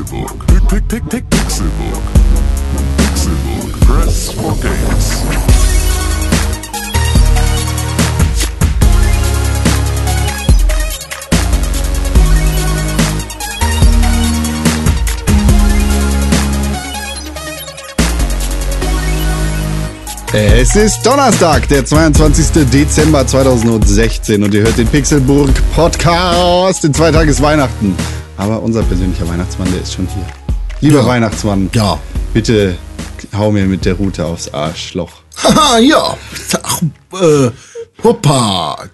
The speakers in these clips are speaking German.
Pixelbook. Pick, pick, pick, Pixelbook. Pixelbook. Press for games. Es ist Donnerstag, der 22. Dezember 2016 und ihr hört den Pixelburg Podcast. In zwei Tagen ist Weihnachten. Aber unser persönlicher Weihnachtsmann, der ist schon hier. Lieber Ja. Weihnachtsmann, Ja. bitte hau mir mit der Rute aufs Arschloch. Haha, ja. Ach, äh, hoppa.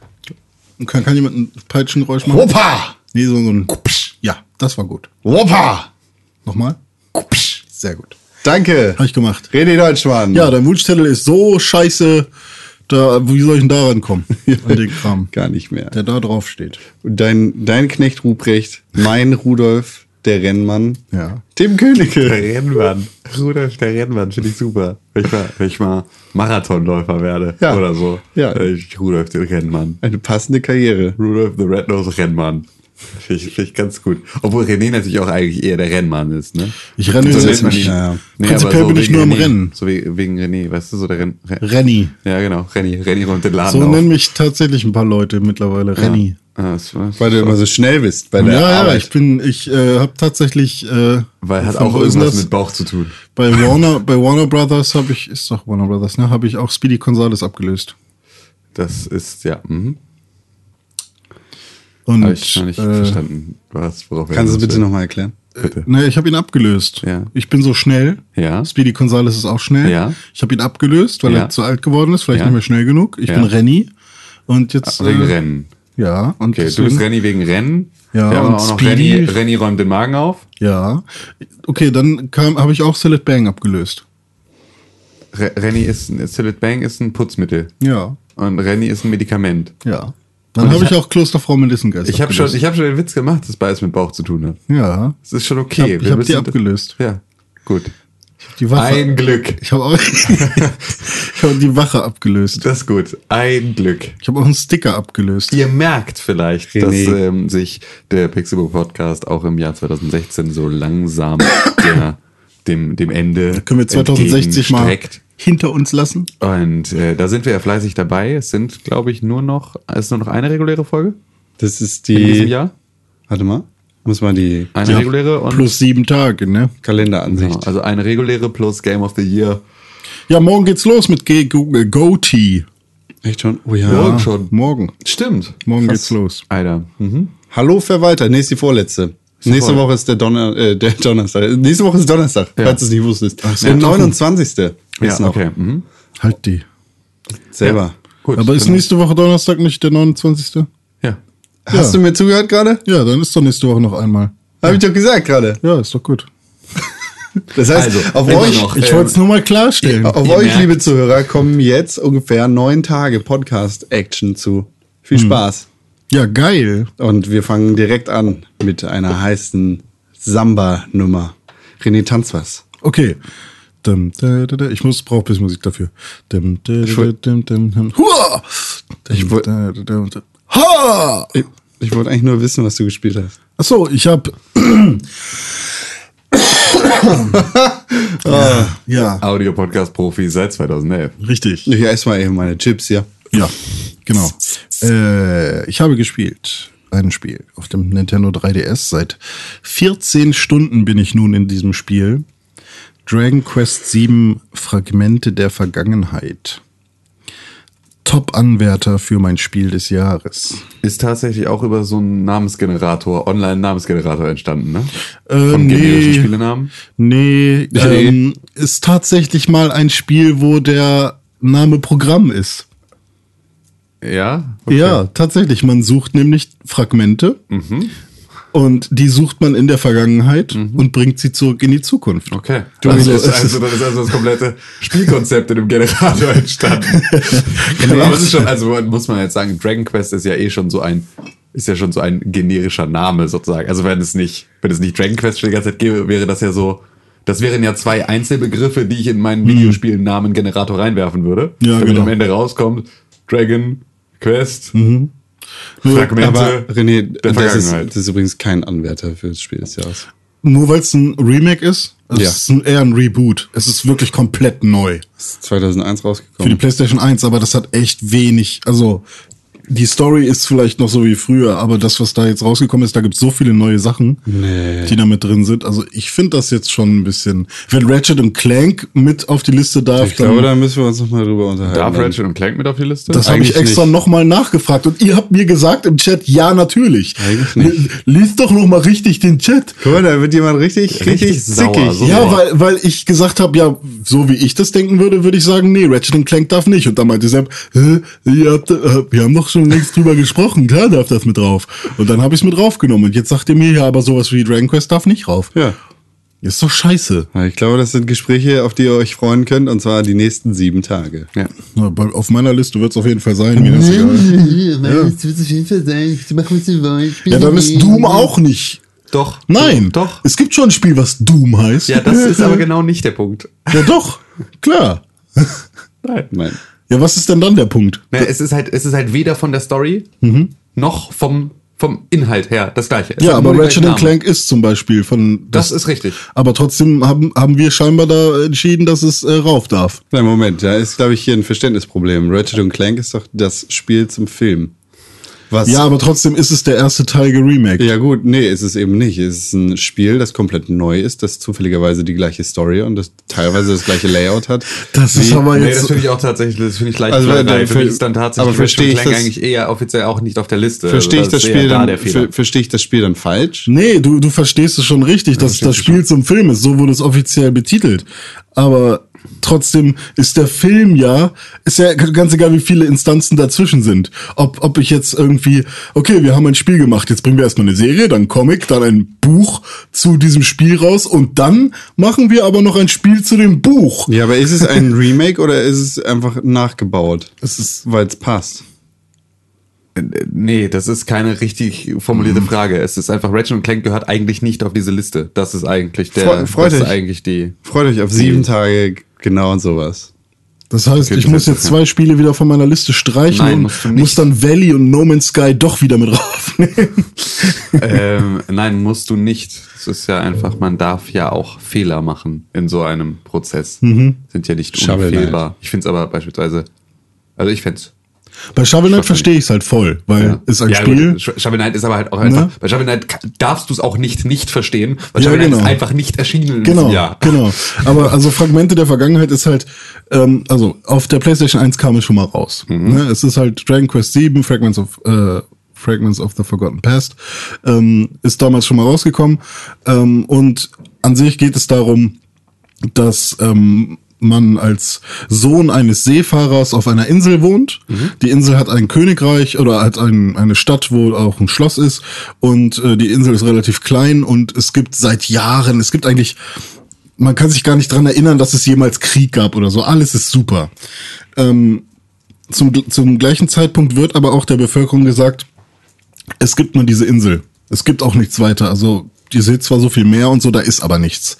Kann, kann jemand ein Peitschengeräusch machen? Hoppa! Nee, so, so ein Kupsch. Ja, das war gut. Woppa! Nochmal? Kupsch. Sehr gut. Danke. Hab ich gemacht. Rede Deutschmann. Ja, dein Wunschzettel ist so scheiße. Da, wie soll ich denn da rankommen? An den Kram. Gar nicht mehr. Der da drauf steht. Und dein, dein Knecht Ruprecht, mein Rudolf, der Rennmann, Ja. Tim Königke. Der Rennmann. Rudolf, der Rennmann, finde ich super. Wenn ich mal, wenn ich mal Marathonläufer werde Ja. oder so. Ja. Äh, Ich, Rudolf, der Rennmann. Eine passende Karriere. Rudolf, the Red-Nose Rennmann. Finde ich, find ich ganz gut. Obwohl René natürlich auch eigentlich eher der Rennmann ist, ne? Ich renne so jetzt nicht. Ja, ja. Nee, Prinzipiell so bin ich nur René. Rennen. So wie, wegen René, weißt du, so der Renn... Ren Renny. ja, genau. Renny. Renny räumt den Laden So auf. nennen mich tatsächlich ein paar Leute mittlerweile. Renny. Ah, das war- Weil du immer so schnell bist bei Ja, der ja, Arbeit. ich bin, ich äh, habe tatsächlich, äh, Weil hat auch irgendwas das? mit Bauch zu tun. Bei Warner, bei Warner Brothers habe ich, ist doch Warner Brothers, ne, habe ich auch Speedy Gonzales abgelöst. Das ist, ja, mhm. Und Habe ich noch nicht äh, verstanden, was, worauf Kannst du bitte nochmal erklären? Bitte. Ne, ich habe ihn abgelöst. Ja. Ich bin so schnell. Ja. Speedy Gonzales ist auch schnell. Ja. Ich habe ihn abgelöst, weil Ja. er zu alt geworden ist, vielleicht Ja. nicht mehr schnell genug. Ich bin Renny. Und jetzt. Wegen äh, Rennen. Ja. Und Okay, du deswegen- bist Renny wegen Rennen. Ja, Wir haben und auch noch Speedy. Renny, Renny räumt den Magen auf. Ja. Okay, dann habe ich auch Sillet Bang abgelöst. Re Renny ist, ein- Sillet Bang ist ein Putzmittel. Ja. Und Renny ist ein Medikament. Ja. Dann habe ich ich auch Klosterfrau Melissengeist Ich habe schon, ich hab schon den Witz gemacht, dass beides mit Bauch zu tun hat. Ja. Das ist schon Ich okay. hab- ich Wir hab die abgelöst. Ja, gut. Die Wache. Ein Glück. Ich habe auch ich habe die Wache abgelöst. Das ist gut. Ein Glück. Ich habe auch einen Sticker abgelöst. Ihr merkt vielleicht, René. dass ähm, sich der Pixelbook Podcast auch im Jahr 2016 so langsam der, dem, dem Ende Können wir 2060 mal. Hinter uns lassen? Und äh, da sind wir ja fleißig dabei. Es sind, glaube ich, nur noch, es ist nur noch eine reguläre Folge Das ist in diesem die. Jahr. Warte mal. Muss mal die Eine Ja, reguläre und Plus sieben Tage, ne? Kalenderansicht. genau, also eine reguläre plus Game of the Year. Ja, morgen geht's los mit Ge- Go- Goatee. Echt schon? Oh ja. Morgen schon. Morgen. Stimmt. Morgen Krass. geht's los. Alter. Mhm. Hallo Verwalter. Nächste die vorletzte. Nächste voll. Woche ist der, Donner, äh, der Donnerstag. Nächste Woche ist Donnerstag, Ja. falls du es nicht wusstest. Ach, der ja. 29. Ja, ist noch. okay. Mhm. Halt die. Selber. Gut. Aber ist genau. nächste Woche Donnerstag nicht der 29.? Ja. Hast du mir zugehört gerade? Ja, dann ist doch nächste Woche noch einmal. Habe ich doch gesagt gerade. Ja, ist doch gut. Das heißt, Also, auf euch, noch. Ich Ähm, wollte es nur mal klarstellen. auf Ihr euch, merkt- liebe Zuhörer, kommen jetzt ungefähr neun Tage Podcast-Action zu. Viel Spaß. Ja, geil. Und wir fangen direkt an mit einer heißen Samba-Nummer. René, tanz was. Okay. Ich muss, brauche ein bisschen Musik dafür. Ich Dum, wollt- da, da, da, da. Ha! Ich, ich wollte eigentlich nur wissen, was du gespielt hast. Achso, ich hab. ja, ja, Audio-Podcast-Profi seit 2011. richtig. Ich esse mal eben meine Chips, ja. Ja, genau. Äh, ich habe gespielt. Ein Spiel auf dem Nintendo 3DS. Seit 14 Stunden bin ich nun in diesem Spiel. Dragon Quest 7 Fragmente der Vergangenheit. Top-Anwärter für mein Spiel des Jahres. Ist tatsächlich auch über so einen Namensgenerator, Online-Namensgenerator entstanden, ne? Äh, Von nee, Spielenamen. nee, Nee. ähm, ist tatsächlich mal ein Spiel, wo der Name Programm ist. Ja? Ja, tatsächlich. Man sucht nämlich Fragmente und die sucht man in der Vergangenheit und bringt sie zurück in die Zukunft. Okay. Du, also, ist- also, das ist also das komplette Spielkonzept in dem Generator entstanden. genau, aber es ist schon, also muss man jetzt sagen, Dragon Quest ist ja eh schon so ein, ist ja schon so ein generischer Name sozusagen. Also wenn es nicht, wenn es nicht Dragon Quest schon die ganze Zeit gäbe, wäre das ja so, das wären ja zwei Einzelbegriffe, die ich in meinen Videospielen-Namen-Generator reinwerfen würde. Ja, damit genau. am Ende rauskommt, Dragon Quest, Nur- Fragmente Aber René, der das ist, Vergangenheit. das ist übrigens kein Anwärter für das Spiel des Jahres. nur weil es ein Remake ist. Also Ja. Es ist ein, eher ein Reboot. Es ist wirklich komplett neu. Ist 2001 Für die rausgekommen. PlayStation 1, aber das hat echt wenig. Also die Story ist vielleicht noch so wie früher, aber das, was da jetzt rausgekommen ist, da gibt es so viele neue Sachen, Nee. die da mit drin sind. Also ich finde das jetzt schon ein bisschen. Wenn Ratchet und Clank mit auf die Liste darf, Ich glaube, da müssen wir uns noch mal drüber unterhalten. Darf Dann- Ratchet und Clank mit auf die Liste? Das habe ich extra nochmal nachgefragt und ihr habt mir gesagt im Chat, ja, natürlich. Eigentlich nicht. Lies doch nochmal richtig den Chat. Guck mal, da wird jemand richtig, richtig, Richtig sauer, zickig. so. Ja, weil, weil ich gesagt habe, ja, so wie ich das denken würde, würde ich sagen, nee, Ratchet und Clank darf nicht. Und dann meinte Sepp, ihr habt, äh, wir haben doch schon längst drüber gesprochen, klar darf das mit drauf. Und dann habe ich es mit draufgenommen. Und jetzt sagt ihr mir, ja, aber sowas wie Dragon Quest darf nicht rauf. Ja. Ist doch scheiße. Ich glaube, das sind Gespräche, auf die ihr euch freuen könnt, und zwar die nächsten sieben Tage. ja. Auf meiner Liste wird es auf jeden Fall sein. Mir ist egal. Ja. Das wird auf jeden Fall sein. Ich mach, was. Ich bin Ja, dann ist. Doom auch nicht. Doch. Nein. Doch. Es gibt schon ein Spiel, was Doom heißt. Ja, das ist aber genau nicht der Punkt. Ja, doch. Klar. Nein. Ja, was ist denn dann der Punkt? Na, es ist halt, es ist halt weder von der Story noch vom, vom Inhalt her das gleiche. Es Ja, aber Ratchet. Clank ist zum Beispiel von. Das ist richtig. Aber trotzdem haben, haben wir scheinbar da entschieden, dass es äh, rauf darf. Nein, Moment, da ist, glaube ich, hier ein Verständnisproblem. Ratchet und Clank ist doch das Spiel zum Film. Was? Ja, aber trotzdem ist es der erste Teil geremaked. Ja gut, nee, ist es eben nicht. Es ist ein Spiel, das komplett neu ist, das zufälligerweise die gleiche Story und das teilweise das gleiche Layout hat. Das ist aber Nee, jetzt. das finde ich auch tatsächlich, das finde ich leicht Also, dann Für ist dann tatsächlich aber verstehe ich das- eigentlich eher offiziell auch nicht auf der Liste. Verstehe ich Also das Spiel da dann, ver verstehe ich das Spiel dann falsch? nee, du, du verstehst es schon richtig, dass das Spiel zum Film ist. So wurde es offiziell betitelt. Aber trotzdem ist der Film ja, ist ja ganz egal, wie viele Instanzen dazwischen sind. Ob, ob ich jetzt irgendwie, okay, wir haben ein Spiel gemacht, jetzt bringen wir erstmal eine Serie, dann ein Comic, dann ein Buch zu diesem Spiel raus und dann machen wir aber noch ein Spiel zu dem Buch. Ja, aber ist es ein Remake oder ist es einfach nachgebaut? Es ist, Weil es passt. Nee, das ist keine richtig formulierte Frage. Es ist einfach, Ratchet und Clank gehört eigentlich nicht auf diese Liste. Das ist eigentlich der, Freu- freut das ist eigentlich die. Freut euch auf sieben Tage genau und sowas. Das heißt, Okay, ich das muss jetzt zwei Spiele wieder von meiner Liste streichen Nein, und musst du nicht. muss dann Valley und No Man's Sky doch wieder mit raufnehmen. ähm, nein, musst du nicht. Es ist ja einfach, man darf ja auch Fehler machen in so einem Prozess. Mhm. Sind ja nicht Shovel unfehlbar. Ich finde es aber beispielsweise, also ich fände Bei Shovel Knight verstehe ich es halt voll, weil ist ein ja, Spiel. Gut, Sh- Shovel Knight ist aber halt auch einfach. Ne? Bei Shovel Knight darfst du es auch nicht nicht verstehen, weil Ja, Shovel Knight genau. ist einfach nicht erschienen Genau, Jahr. genau. Aber also Fragmente der Vergangenheit ist halt, ähm, also auf der PlayStation 1 kam es schon mal raus. Mhm. Ne? Es ist halt Dragon Quest 7, Fragments of äh, Fragments of the Forgotten Past, ähm, ist damals schon mal rausgekommen. Ähm, und an sich geht es darum, dass ähm, man als Sohn eines Seefahrers auf einer Insel wohnt. Die Insel hat ein Königreich oder hat ein, eine Stadt, wo auch ein Schloss ist. Und äh, die Insel ist relativ klein und es gibt seit Jahren, es gibt eigentlich, man kann sich gar nicht dran erinnern, dass es jemals Krieg gab oder so. Alles ist super. Ähm, zum, zum gleichen Zeitpunkt wird aber auch der Bevölkerung gesagt, es gibt nur diese Insel. Es gibt auch nichts weiter. Also, ihr seht zwar so viel mehr und so, da ist aber nichts.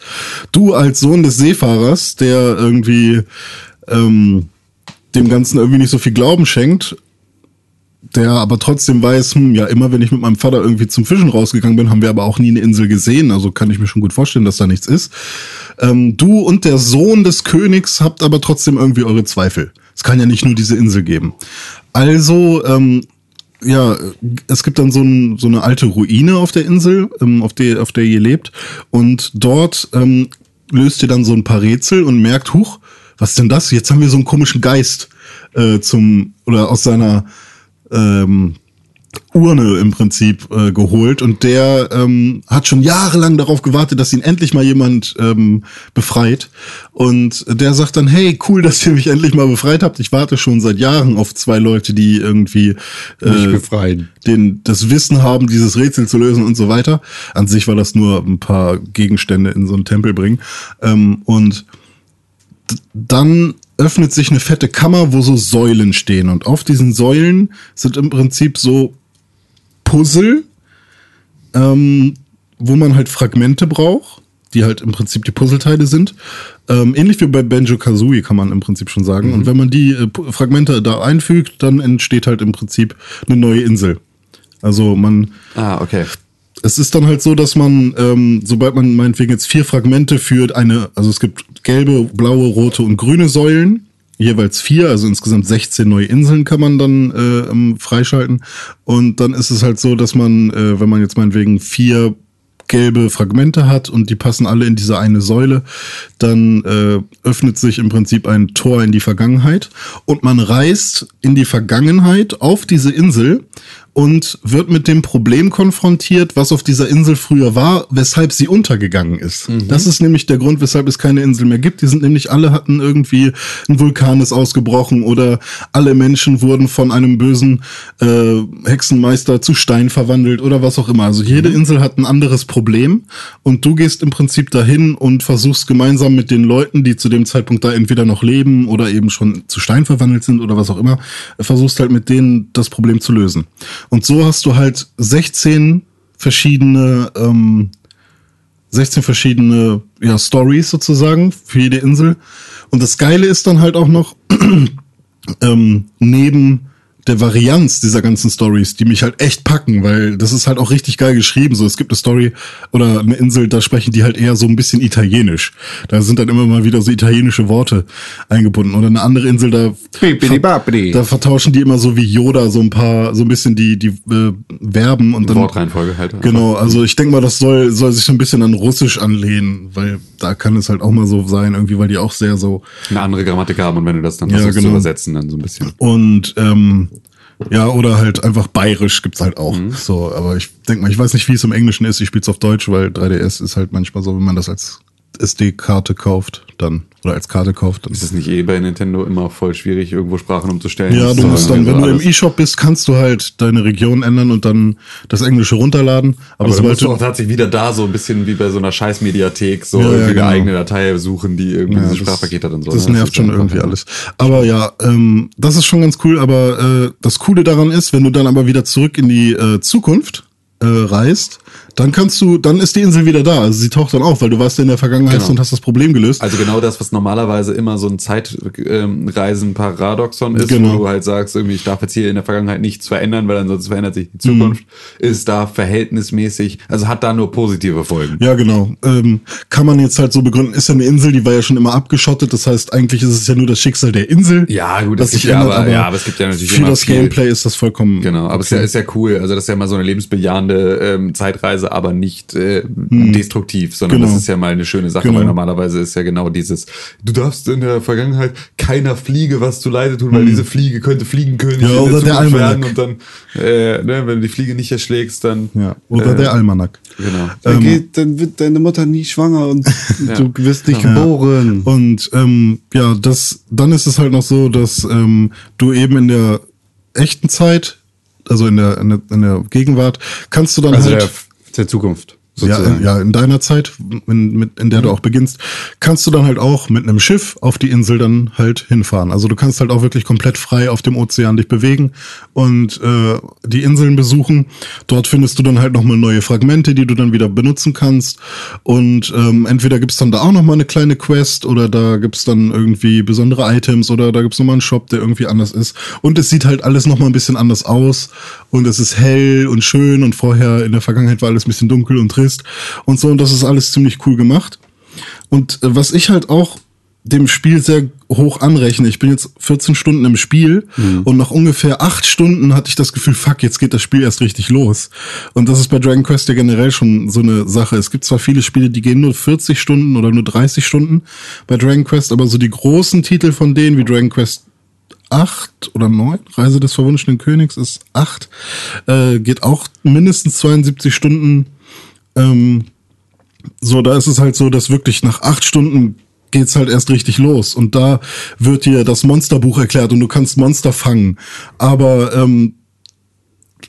Du als Sohn des Seefahrers, der irgendwie ähm, dem Ganzen irgendwie nicht so viel Glauben schenkt, der aber trotzdem weiß, hm, ja, immer wenn ich mit meinem Vater irgendwie zum Fischen rausgegangen bin, haben wir aber auch nie eine Insel gesehen. Also kann ich mir schon gut vorstellen, dass da nichts ist. Ähm, du und der Sohn des Königs habt aber trotzdem irgendwie eure Zweifel. Es kann ja nicht nur diese Insel geben. Also, ähm, ja, es gibt dann so, ein, so eine alte Ruine auf der Insel, ähm, auf, der, auf der ihr lebt. Und dort ähm, löst ihr dann so ein paar Rätsel und merkt, huch, was denn das? Jetzt haben wir so einen komischen Geist äh, zum, oder aus seiner ähm, Urne im Prinzip äh, geholt und der ähm, hat schon jahrelang darauf gewartet, dass ihn endlich mal jemand ähm, befreit und der sagt dann, hey, cool, dass ihr mich endlich mal befreit habt. Ich warte schon seit Jahren auf zwei Leute, die irgendwie Mich äh, befreien. den, das Wissen haben, dieses Rätsel zu lösen und so weiter. An sich war das nur ein paar Gegenstände in so einen Tempel bringen. Ähm, und dann öffnet sich eine fette Kammer, wo so Säulen stehen. Und auf diesen Säulen sind im Prinzip so Puzzle, ähm, wo man halt Fragmente braucht, die halt im Prinzip die Puzzleteile sind. Ähm, ähnlich wie bei Banjo Kazooie kann man im Prinzip schon sagen. Und wenn man die äh, Fragmente da einfügt, dann entsteht halt im Prinzip eine neue Insel. Also man Ah, okay. es ist dann halt so, dass man, ähm, sobald man meinetwegen jetzt vier Fragmente für eine, also es gibt gelbe, blaue, rote und grüne Säulen, jeweils vier, also insgesamt 16 neue Inseln kann man dann äh, ähm, freischalten. Und dann ist es halt so, dass man, äh, wenn man jetzt meinetwegen vier gelbe Fragmente hat und die passen alle in diese eine Säule, dann äh, öffnet sich im Prinzip ein Tor in die Vergangenheit und man reist in die Vergangenheit auf diese Insel und wird mit dem Problem konfrontiert, was auf dieser Insel früher war, weshalb sie untergegangen ist. Das ist nämlich der Grund, weshalb es keine Insel mehr gibt. Die sind nämlich alle hatten irgendwie ein Vulkan ist ausgebrochen oder alle Menschen wurden von einem bösen äh, Hexenmeister zu Stein verwandelt oder was auch immer. Also jede Insel hat ein anderes Problem und du gehst im Prinzip dahin und versuchst gemeinsam mit den Leuten, die zu dem Zeitpunkt da entweder noch leben oder eben schon zu Stein verwandelt sind oder was auch immer, versuchst halt mit denen das Problem zu lösen. Und so hast du halt 16 verschiedene, ähm, 16 verschiedene ja, Stories sozusagen für jede Insel. Und das Geile ist dann halt auch noch, ähm, neben der Varianz dieser ganzen Stories, die mich halt echt packen, weil das ist halt auch richtig geil geschrieben. So, es gibt eine Story oder eine Insel, da sprechen die halt eher so ein bisschen italienisch. Da sind dann immer mal wieder so italienische Worte eingebunden. Oder eine andere Insel, da, Bibidi-babidi. da vertauschen die immer so wie Yoda so ein paar, so ein bisschen die, die äh, Verben und dann. Wortreihenfolge halt. Genau, also ich denke mal, das soll, soll sich so ein bisschen an Russisch anlehnen, weil da kann es halt auch mal so sein, irgendwie, weil die auch sehr so Eine andere Grammatik haben und wenn du das dann Ja, versuchst zu genau. übersetzen, dann so ein bisschen. Und ähm, ja, oder halt einfach bayerisch gibt's halt auch. So, aber ich denke mal, ich weiß nicht, wie es im Englischen ist. Ich spiel's auf Deutsch, weil 3DS ist halt manchmal so, wenn man das als SD-Karte kauft, dann oder als Karte kauft, dann Ist es nicht eh bei Nintendo immer voll schwierig, irgendwo Sprachen umzustellen? ja, du musst dann, wenn du im. E-Shop bist, kannst du halt deine Region ändern und dann das Englische runterladen. Aber, Aber dann sobald musst du auch tatsächlich wieder da so ein bisschen wie bei so einer Scheißmediathek so Ja, ja, genau. eine eigene Datei suchen, die irgendwie Ja, dieses das- Sprachpaket hat und so. Das ne? nervt schon irgendwie alles. Aber ja, ähm, das ist schon ganz cool. Aber äh, das Coole daran ist, wenn du dann aber wieder zurück in die äh, Zukunft äh, reist, dann kannst du, dann ist die Insel wieder da. Also sie taucht dann auf, weil du warst in der Vergangenheit Genau. und hast das Problem gelöst. Also genau das, was normalerweise immer so ein Zeitreisen-Paradoxon ist, Genau. wo du halt sagst, irgendwie, ich darf jetzt hier in der Vergangenheit nichts verändern, weil ansonsten verändert sich die Zukunft, Mhm. ist da verhältnismäßig, also hat da nur positive Folgen. Ja, genau. Ähm, kann man jetzt halt so begründen, ist ja eine Insel, die war ja schon immer abgeschottet. Das heißt, eigentlich ist es ja nur das Schicksal der Insel. Ja, gut, das gibt sich ja, ändert, aber, ja, aber es gibt ja natürlich für immer das viel. Gameplay ist das vollkommen. Genau, aber es ist, ja, ist ja cool. Also das ist ja mal so eine lebensbejahende ähm, Zeitreise, aber nicht äh, destruktiv, sondern Genau. das ist ja mal eine schöne Sache, Genau. weil normalerweise ist ja genau dieses, du darfst in der Vergangenheit keiner Fliege was zu Leide tun, weil diese Fliege könnte Fliegenkönig Hm. Ja, oder der Zukunft werden und dann, äh, ne, wenn du die Fliege nicht erschlägst, dann Ja. Oder äh, der Almanak. Genau. Dann, geht, dann wird deine Mutter nie schwanger und du wirst nicht Ja. geboren. Und ähm, ja, das, dann ist es halt noch so, dass ähm, du eben in der echten Zeit, also in der, in der, in der Gegenwart, kannst du dann Also halt. Der, Zukunft. Ja, Sozusagen. ja, in deiner Zeit, in, mit, in der du auch beginnst, kannst du dann halt auch mit einem Schiff auf die Insel dann halt hinfahren. Also du kannst halt auch wirklich komplett frei auf dem Ozean dich bewegen und äh, die Inseln besuchen. Dort findest du dann halt nochmal neue Fragmente, die du dann wieder benutzen kannst. Und ähm, entweder gibt's dann da auch nochmal eine kleine Quest oder da gibt's dann irgendwie besondere Items oder da gibt's nochmal einen Shop, der irgendwie anders ist. Und es sieht halt alles nochmal ein bisschen anders aus und es ist hell und schön und vorher in der Vergangenheit war alles ein bisschen dunkel und trist und so und das ist alles ziemlich cool gemacht. Und äh, was ich halt auch dem Spiel sehr hoch anrechne. Ich bin jetzt 14 Stunden im Spiel und nach ungefähr acht Stunden hatte ich das Gefühl, fuck, jetzt geht das Spiel erst richtig los. Und das ist bei Dragon Quest ja generell schon so eine Sache. Es gibt zwar viele Spiele, die gehen nur 40 Stunden oder nur 30 Stunden bei Dragon Quest, aber so die großen Titel von denen wie Dragon Quest 8 oder 9, Reise des verwunschenen Königs ist 8, äh, geht auch mindestens 72 Stunden. Ähm, so, da ist es halt so, dass wirklich nach acht Stunden geht's halt erst richtig los. Und da wird dir das Monsterbuch erklärt und du kannst Monster fangen. Aber ähm,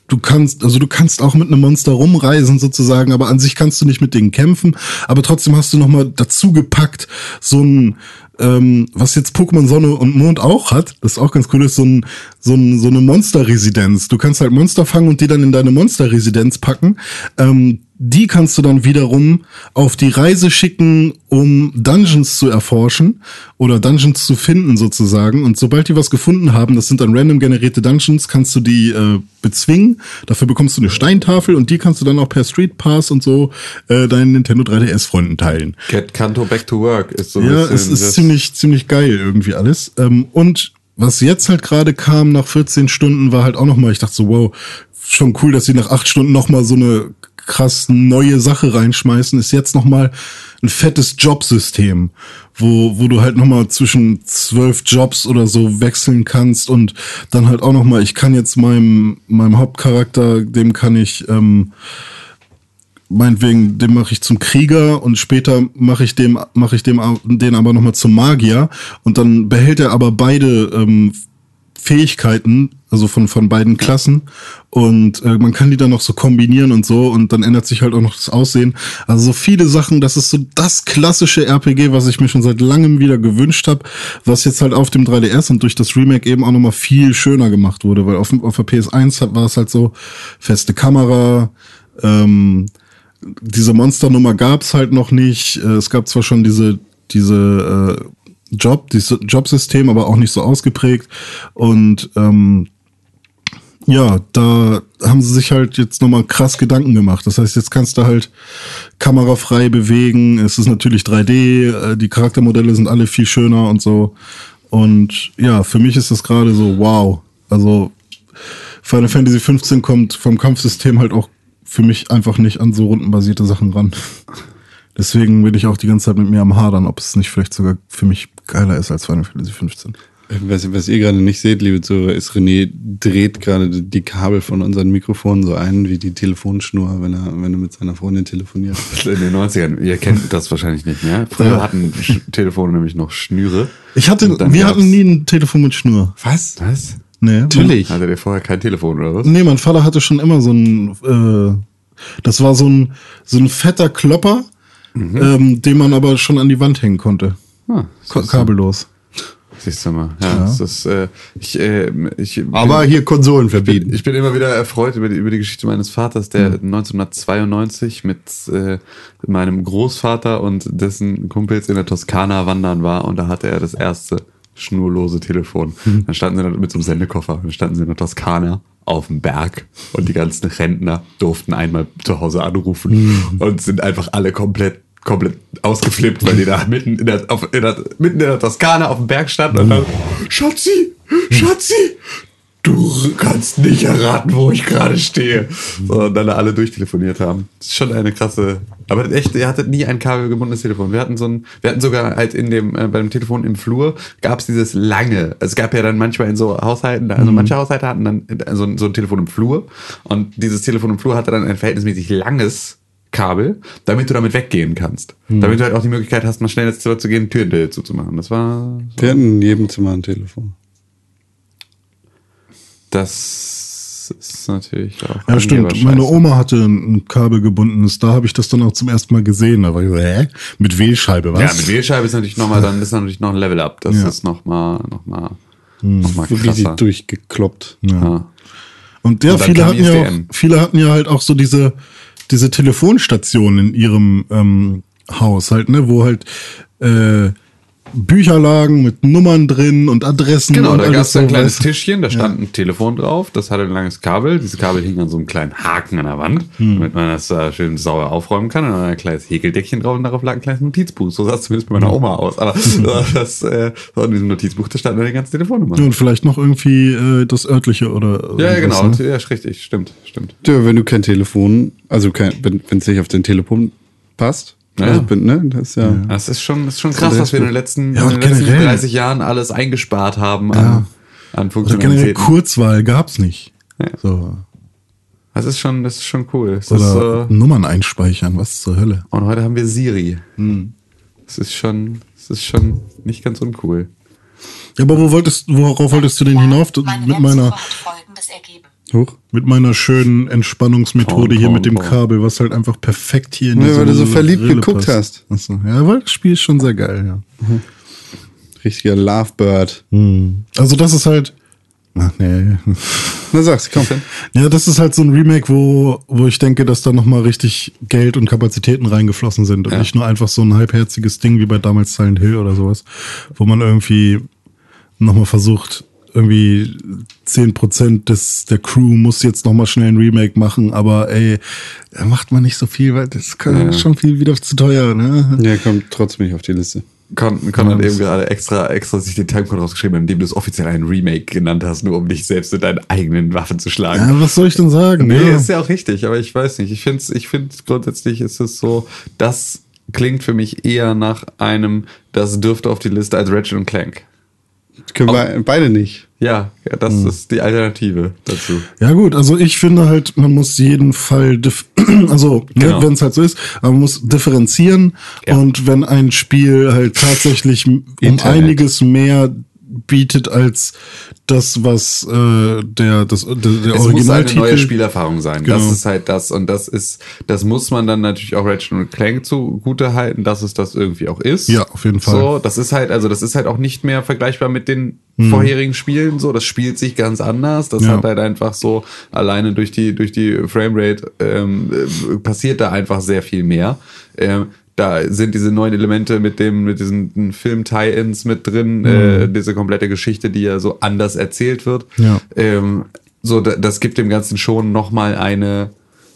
du kannst, also du kannst auch mit einem Monster rumreisen sozusagen, aber an sich kannst du nicht mit denen kämpfen. Aber trotzdem hast du nochmal dazu gepackt, so ein, ähm, was jetzt Pokémon Sonne und Mond auch hat, das ist auch ganz cool ist, so, ein, so, ein, so eine Monsterresidenz. Du kannst halt Monster fangen und die dann in deine Monsterresidenz packen. Ähm, die kannst du dann wiederum auf die Reise schicken, um Dungeons zu erforschen oder Dungeons zu finden sozusagen. Und sobald die was gefunden haben, das sind dann random generierte Dungeons, kannst du die äh, bezwingen. Dafür bekommst du eine Steintafel und die kannst du dann auch per Street Pass und so äh, deinen Nintendo 3DS-Freunden teilen. Get Kanto Back to Work ist so ein Ja, es ist ziemlich, ziemlich geil irgendwie alles. Ähm, und was jetzt halt gerade kam nach 14 Stunden, war halt auch nochmal, ich dachte so, wow, schon cool, dass sie nach acht Stunden nochmal so eine krass neue Sache reinschmeißen, ist jetzt nochmal ein fettes Jobsystem, wo, wo du halt nochmal zwischen zwölf Jobs oder so wechseln kannst und dann halt auch nochmal, ich kann jetzt meinem, meinem Hauptcharakter, dem kann ich, ähm, meinetwegen, den mache ich zum Krieger und später mache ich dem, mache ich dem den aber nochmal zum Magier und dann behält er aber beide ähm, Fähigkeiten, also von, von beiden Klassen und äh, man kann die dann noch so kombinieren und so und dann ändert sich halt auch noch das Aussehen. Also so viele Sachen, das ist so das klassische RPG, was ich mir schon seit langem wieder gewünscht habe, was jetzt halt auf dem 3DS und durch das Remake eben auch nochmal viel schöner gemacht wurde, weil auf, auf der PS1 hat- war es halt so feste Kamera, ähm, diese Monsternummer gab's halt noch nicht. Äh, Es gab zwar schon diese, diese äh, Job, dieses Jobsystem, aber auch nicht so ausgeprägt. Und ähm, ja, da haben sie sich halt jetzt nochmal krass Gedanken gemacht. Das heißt, jetzt kannst du halt kamerafrei bewegen. Es ist natürlich 3D, äh, die Charaktermodelle sind alle viel schöner und so. Und ja, für mich ist das gerade so, wow. Also Final Fantasy 15 kommt vom Kampfsystem halt auch für mich einfach nicht an so rundenbasierte Sachen ran. Deswegen bin ich auch die ganze Zeit mit mir am Hadern, ob es nicht vielleicht sogar für mich geiler ist als Final Fantasy 15. Was, was ihr gerade nicht seht, liebe Zuhörer, ist René dreht gerade die- Kabel von unseren Mikrofonen so ein wie die Telefonschnur, wenn er, wenn er mit seiner Freundin telefoniert. In den 90ern. Ihr kennt das wahrscheinlich nicht mehr. Früher Ja. hatten Telefone nämlich noch Schnüre. Ich hatte, wir hatten nie ein Telefon mit Schnur. Was? Was? Nee, Natürlich. Hattet ihr vorher kein Telefon oder was? Nee, mein Vater hatte schon immer so ein, äh, das war so ein, so ein fetter Klopper, ähm, den man aber schon an die Wand hängen konnte. Ah, Ka kabellos. Siehst du mal. Ja, Das ist, äh, ich, äh, ich, bin- Aber hier Konsolen verbieten. Ich bin immer wieder erfreut über die, über die Geschichte meines Vaters, der 1992 mit äh, meinem Großvater und dessen Kumpels in der Toskana wandern war und da hatte er das erste schnurlose Telefon. Dann standen sie dann mit so einem Sendekoffer, dann standen sie in der Toskana auf dem Berg und die ganzen Rentner durften einmal zu Hause anrufen und sind einfach alle komplett komplett ausgeflippt, weil die da mitten in der, auf, in der, mitten in der Toskana auf dem Berg standen und dann, Schatzi, Schatzi, du kannst nicht erraten, wo ich gerade stehe. So, und dann alle durchtelefoniert haben. Das ist schon eine krasse. Aber echt, ihr hattet nie ein kabelgebundenes Telefon. Wir hatten so ein, wir hatten sogar halt in dem, äh, beim Telefon im Flur gab es dieses lange. Es gab ja dann manchmal in so Haushalten, also manche Haushalte hatten dann äh, so, so ein Telefon im Flur. Und dieses Telefon im Flur hatte dann ein verhältnismäßig langes Kabel, damit du damit weggehen kannst. Damit du halt auch die Möglichkeit hast, mal schnell ins Zimmer zu gehen, Tür zuzumachen. Das war, Wir hatten in jedem Zimmer ein Telefon. das ist natürlich auch. Ja, stimmt. Meine. Oma hatte ein ein kabelgebundenes. Da habe ich das dann auch zum ersten Mal gesehen. Da war ich so, hä? Mit Wählscheibe, was? Ja, mit Wählscheibe ist natürlich nochmal, dann ist natürlich noch ein Level up. Das Ja. ist nochmal, nochmal, nochmal Richtig krasser. durchgekloppt. Ja. Und ja, Und dann viele hatten ja, auch, viele hatten ja halt auch so diese, diese Telefonstationen in ihrem ähm, Haus halt, ne, wo halt äh, Bücher lagen mit Nummern drin und Adressen. Genau, und da alles gab es ein kleines weißt du? Tischchen, da stand ein Telefon drauf, das hatte ein langes Kabel. Dieses Kabel hing an so einem kleinen Haken an der Wand, Hm. damit man das äh, schön sauer aufräumen kann. Und dann ein kleines Häkeldeckchen drauf und darauf lag ein kleines Notizbuch. So sah es zumindest bei meiner Oma aus. Aber das, äh, so in diesem Notizbuch, da standen dann die ganzen Telefonnummern. Ja, und vielleicht noch irgendwie äh, das örtliche oder. Ja, ja, genau. Ne? Ja, ist richtig, stimmt, stimmt. Ja, wenn du kein Telefon, also kein, wenn es nicht auf den Telefon passt, Ja. also, ne, das ist ja. Das ist schon, das ist schon krass, was wir in gut. den letzten, Ja, in den letzten generell- 30 Jahren alles eingespart haben Ja. an, an Also generell Funktionalitäten. Kurzwahl gab's nicht. Ja. So. Das ist schon, das ist schon cool. Das Oder ist, äh, Nummern einspeichern, was zur Hölle. und heute haben wir Siri. Hm. Das ist schon, das ist schon nicht ganz uncool. Ja, aber wo wolltest, worauf wolltest du denn hinauf? Meine Mit meiner, folgendes ergeben. Hoch. mit meiner schönen Entspannungsmethode Porn, hier Porn, mit dem Porn. Kabel, was halt einfach perfekt hier in Ja, diese weil du so verliebt Brille geguckt passt. hast. Achso. Ja, weil das Spiel ist schon sehr geil, ja. Richtiger Lovebird. Also das ist halt. Ach nee. Na sag's, komm. Ja, das ist halt so ein Remake, wo, wo ich denke, dass da nochmal richtig Geld und Kapazitäten reingeflossen sind und Ja. nicht nur einfach so ein halbherziges Ding wie bei damals Silent Hill oder sowas, wo man irgendwie nochmal versucht, irgendwie 10% des, der Crew muss jetzt nochmal schnell ein Remake machen, aber ey, da macht man nicht so viel, weil das kann Ja. schon viel wieder zu teuer, ne? Ja, kommt trotzdem nicht auf die Liste. Con, Con hat eben gerade extra, extra sich den Timecode rausgeschrieben, indem du es offiziell ein Remake genannt hast, nur um dich selbst mit deinen eigenen Waffen zu schlagen. Ja, was soll ich denn sagen? Nee, ja. ist ja auch richtig, aber ich weiß nicht. Ich finde ich finde grundsätzlich ist es so, das klingt für mich eher nach einem, das dürfte auf die Liste als Ratchet und Clank. Können wir beide nicht. Ja, ja, das ist die Alternative dazu. Ja gut, also ich finde halt, man muss jeden Fall, also Genau. ne, wenn es halt so ist, man muss differenzieren Ja. und wenn ein Spiel halt tatsächlich um Internet. einiges mehr bietet als das, was äh, der, das, der, der Es muss eine Originaltitel... neue Spielerfahrung sein. Das Genau. ist halt das und das ist, das muss man dann natürlich auch Ratchet und Clank zugute halten, dass es das irgendwie auch ist. Ja, auf jeden Fall. So, das ist halt, also das ist halt auch nicht mehr vergleichbar mit den vorherigen Spielen. So, das spielt sich ganz anders. Das. Ja. hat halt einfach so alleine durch die durch die Framerate ähm, äh, passiert da einfach sehr viel mehr. Ähm, da sind diese neuen Elemente mit dem mit diesen Film-Tie-ins mit drin, äh, diese komplette Geschichte, die ja so anders erzählt wird. Mhm. Ja. Ähm, so, da, das gibt dem Ganzen schon nochmal eine,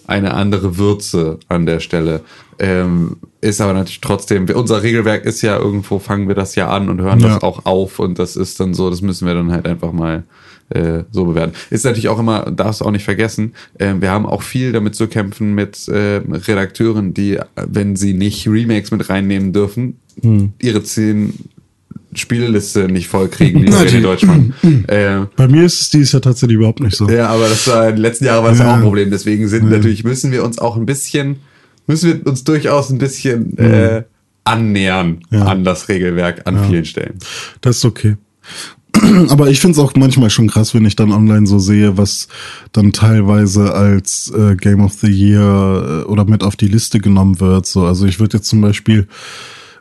eine andere Würze an der Stelle. Ähm, ist aber natürlich trotzdem, unser Regelwerk ist ja irgendwo, fangen wir das ja an und hören Ja. das auch auf und das ist dann so, das müssen wir dann halt einfach mal äh, so bewerten. Ist natürlich auch immer, darfst du auch nicht vergessen, äh, wir haben auch viel damit zu kämpfen mit äh, Redakteuren, die, äh, wenn sie nicht Remakes mit reinnehmen dürfen, Hm. ihre zehn Spieleliste nicht voll kriegen, wie wir in Deutschland. äh, Bei mir ist es dieses Jahr tatsächlich überhaupt nicht so. ja, aber das war in den letzten Jahren war das ja. Ja. auch ein Problem. Deswegen sind natürlich, müssen wir uns auch ein bisschen, müssen wir uns durchaus ein bisschen äh, annähern Ja. an das Regelwerk an vielen Stellen. Das ist okay. Aber ich finde es auch manchmal schon krass, wenn ich dann online so sehe, was dann teilweise als äh, Game of the Year äh, oder mit auf die Liste genommen wird. So, also ich würde jetzt zum Beispiel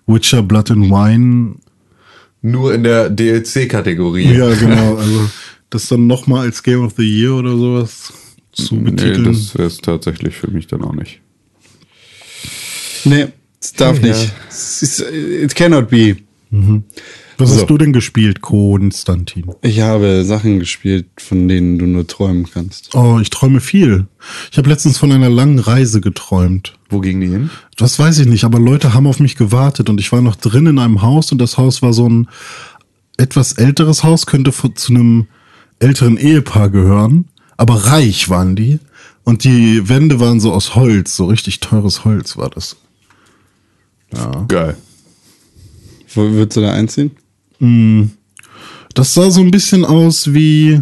Witcher Blood and Wine, Nur in der DLC-Kategorie. ja genau, also das dann nochmal als Game of the Year oder sowas zu Nee, betiteln. das ist tatsächlich für mich dann auch nicht. Nee, es darf Ja. nicht. Es it cannot be. Was so. hast du denn gespielt, Konstantin? Ich habe Sachen gespielt, von denen du nur träumen kannst. Oh, ich träume viel. Ich habe letztens von einer langen Reise geträumt. Wo ging die hin? Das weiß ich nicht, aber Leute haben auf mich gewartet und ich war noch drin in einem Haus und das Haus war so ein etwas älteres Haus, könnte zu einem älteren Ehepaar gehören, aber reich waren die und die Wände waren so aus Holz, so richtig teures Holz war das. Geil. Wo würdest du da einziehen? Das sah so ein bisschen aus wie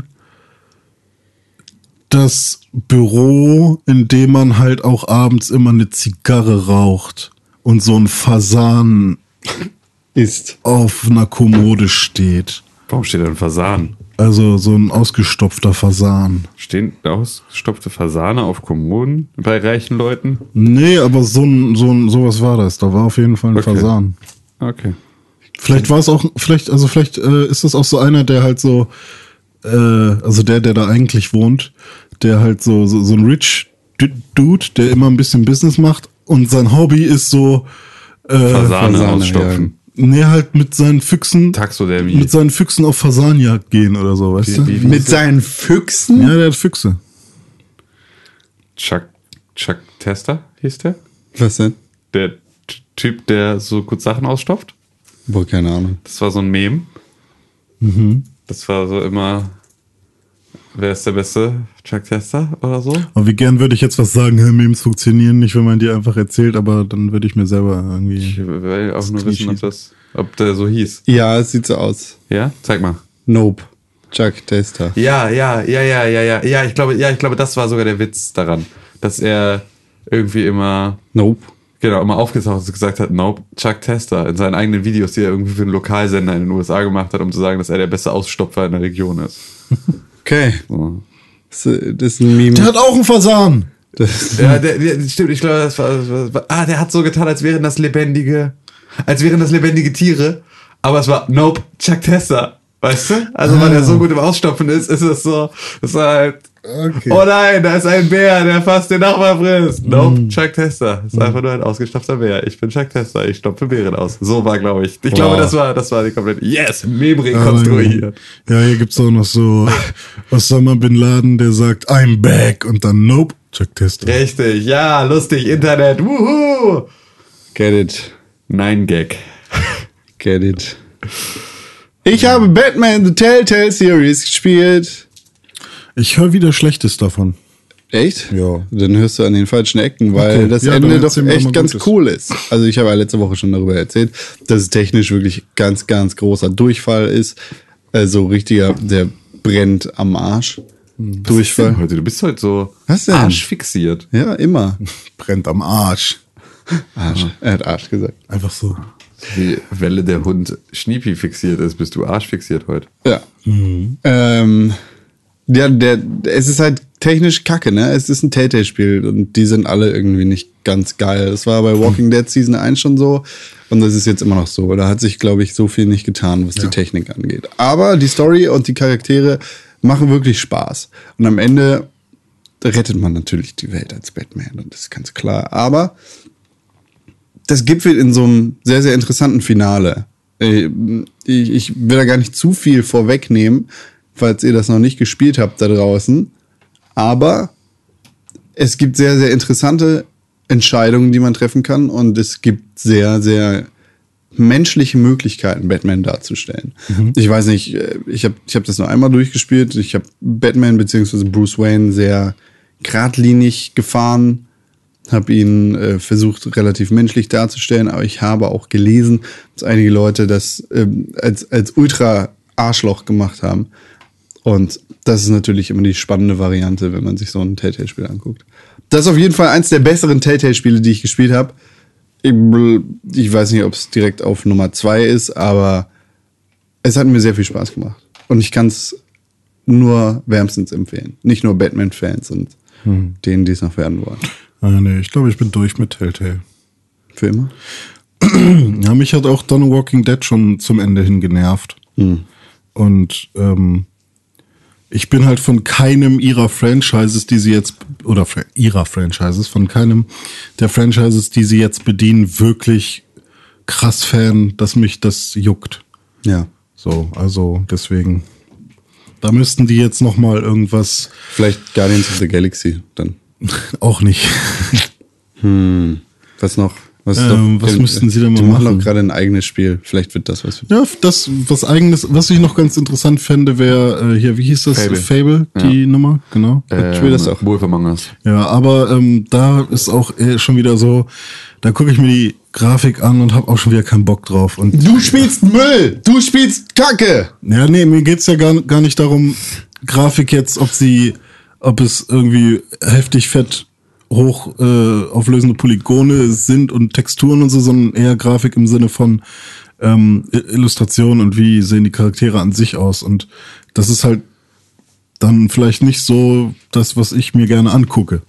das Büro, in dem man halt auch abends immer eine Zigarre raucht und so ein Fasan Ist. auf einer Kommode steht. Warum steht da ein Fasan? Also so ein ausgestopfter Fasan. Stehen ausgestopfte Fasane auf Kommunen bei reichen Leuten? Nee, aber so ein, so ein, sowas war das. Da war auf jeden Fall ein Okay. Fasan. Okay. Vielleicht war es auch, vielleicht, also vielleicht äh, ist das auch so einer, der halt so, äh, also der, der da eigentlich wohnt, der halt so, so, so ein Rich Dude, der immer ein bisschen Business macht und sein Hobby ist so, äh, Fasane, Fasane, ausstopfen. nee, halt mit seinen Füchsen, Taxodermie. mit seinen Füchsen auf Fasanjagd gehen oder so, weißt du? wie- Mit seinen Füchsen? Ja, der hat Füchse. Chuck, Chuck Tester hieß der? Was denn? Der Typ, der so kurz Sachen ausstopft. Boah, keine Ahnung. Das war so ein Meme. Das war so immer, wer ist der beste Chuck Tester oder so? Aber wie gern würde ich jetzt was sagen, Memes funktionieren nicht, wenn man die einfach erzählt, aber dann würde ich mir selber Ich irgendwie. will auch nur wissen, ob, das, ob der so hieß. Ja, es sieht so aus. Ja? Zeig mal. Nope. Chuck Tester. Ja, ja, ja, ja, ja, ja. Ja, ich glaube, ja, ich glaube, das war sogar der Witz daran. Dass er irgendwie immer, Nope. Genau, immer aufgetaucht ist und gesagt hat, nope, Chuck Tester in seinen eigenen Videos, die er irgendwie für einen Lokalsender in den USA gemacht hat, um zu sagen, dass er der beste Ausstopfer in der Region ist. Okay. So. Das, das ist ein Meme. Der hat auch einen Fasan! Das, Ja, der, der, stimmt, ich glaube, das war, das war. Ah, der hat so getan, als wären das lebendige. Als wären das lebendige Tiere. Aber es war Nope, Chuck Tester. Weißt du? Also, weil er so gut im Ausstopfen ist, ist es so, ist halt, Okay. oh nein, da ist ein Bär, der fast den Nachbar frisst. Nope, Chuck Tester. Ist einfach nur ein ausgestopfter Bär. Ich bin Chuck Tester, ich stopfe Bären aus. So war, glaube ich. Ich glaube, das war, das war die komplette, yes, Mem rekonstruiert. Ja, hier gibt's auch noch so Osama Bin Laden, der sagt, I'm back und dann nope, Chuck Tester. Richtig, ja, lustig, Internet, wuhu! Get it. Nein, Gag. Get it. Ich habe Batman The Telltale Series gespielt. Ich höre wieder Schlechtes davon. Echt? Ja. Dann hörst du an den falschen Ecken, weil Okay. das Ja, Ende doch echt ganz Gutes. cool ist. Also ich habe ja letzte Woche schon darüber erzählt, dass es technisch wirklich ganz, ganz großer Durchfall ist. Also richtiger, der brennt am Arsch. Durchfall. Heute, du bist heute so Was denn? arschfixiert. Ja, immer. Brennt am Arsch. Arsch. Er hat Arsch gesagt. Einfach so. Wie Welle der Hund Schniepi fixiert ist, bist du arschfixiert heute. Ja. Ähm, ja, der, es ist halt technisch kacke, ne? Es ist ein Telltale-Spiel und die sind alle irgendwie nicht ganz geil. Das war bei Walking Dead Season 1 schon so und das ist jetzt immer noch so. Da hat sich, glaube ich, so viel nicht getan, was die Technik angeht. Aber die Story und die Charaktere machen wirklich Spaß. Und am Ende rettet man natürlich die Welt als Batman und das ist ganz klar. Aber das gipfelt in so einem sehr, sehr interessanten Finale. Äh, Ich, ich will da gar nicht zu viel vorwegnehmen, falls ihr das noch nicht gespielt habt da draußen. Aber es gibt sehr, sehr interessante Entscheidungen, die man treffen kann. Und es gibt sehr, sehr menschliche Möglichkeiten, Batman darzustellen. Ich weiß nicht, äh, ich habe ich hab das nur einmal durchgespielt. Ich habe Batman bzw. Bruce Wayne sehr geradlinig gefahren habe ihn äh, versucht relativ menschlich darzustellen, aber ich habe auch gelesen, dass einige Leute das ähm, als, als ultra Arschloch gemacht haben. Und das ist natürlich immer die spannende Variante, wenn man sich so ein Telltale-Spiel anguckt. Das ist auf jeden Fall eins der besseren Telltale-Spiele, die ich gespielt habe. Ich, ich weiß nicht, ob es direkt auf Nummer zwei ist, aber es hat mir sehr viel Spaß gemacht. Und ich kann es nur wärmstens empfehlen. Nicht nur Batman-Fans und denen, die es noch werden wollen. Ah, nee, ich glaube, ich bin durch mit Telltale. Für immer? Ja, mich hat auch dann Walking Dead schon zum Ende hin genervt. Und ähm, ich bin halt von keinem ihrer Franchises, die sie jetzt, oder ihrer Franchises, von keinem der Franchises, die sie jetzt bedienen, wirklich krass Fan, dass mich das juckt. Ja. So, also deswegen, da müssten die jetzt noch mal irgendwas, Vielleicht Guardians of the Galaxy dann. auch nicht. Was noch? Was, Ähm, was müssten sie denn mal die machen? machen? doch gerade ein eigenes Spiel. Vielleicht wird das was. Ja, das, was eigenes, was ich noch ganz interessant fände, wäre äh, hier, wie hieß das? Fable. Fable, die Nummer, genau. Ich will das auch. Wolf Among Us. Ja, aber ähm, da ist auch äh, schon wieder so, da gucke ich mir die Grafik an und habe auch schon wieder keinen Bock drauf. Und Du spielst Müll! Du spielst Kacke! ja, nee, mir geht's ja gar, gar nicht darum, Grafik jetzt, ob sie, ob es irgendwie heftig fett hoch äh, auflösende Polygone sind und Texturen und so, sondern eher Grafik im Sinne von ähm, Illustration und wie sehen die Charaktere an sich aus. Und das ist halt dann vielleicht nicht so das, was ich mir gerne angucke.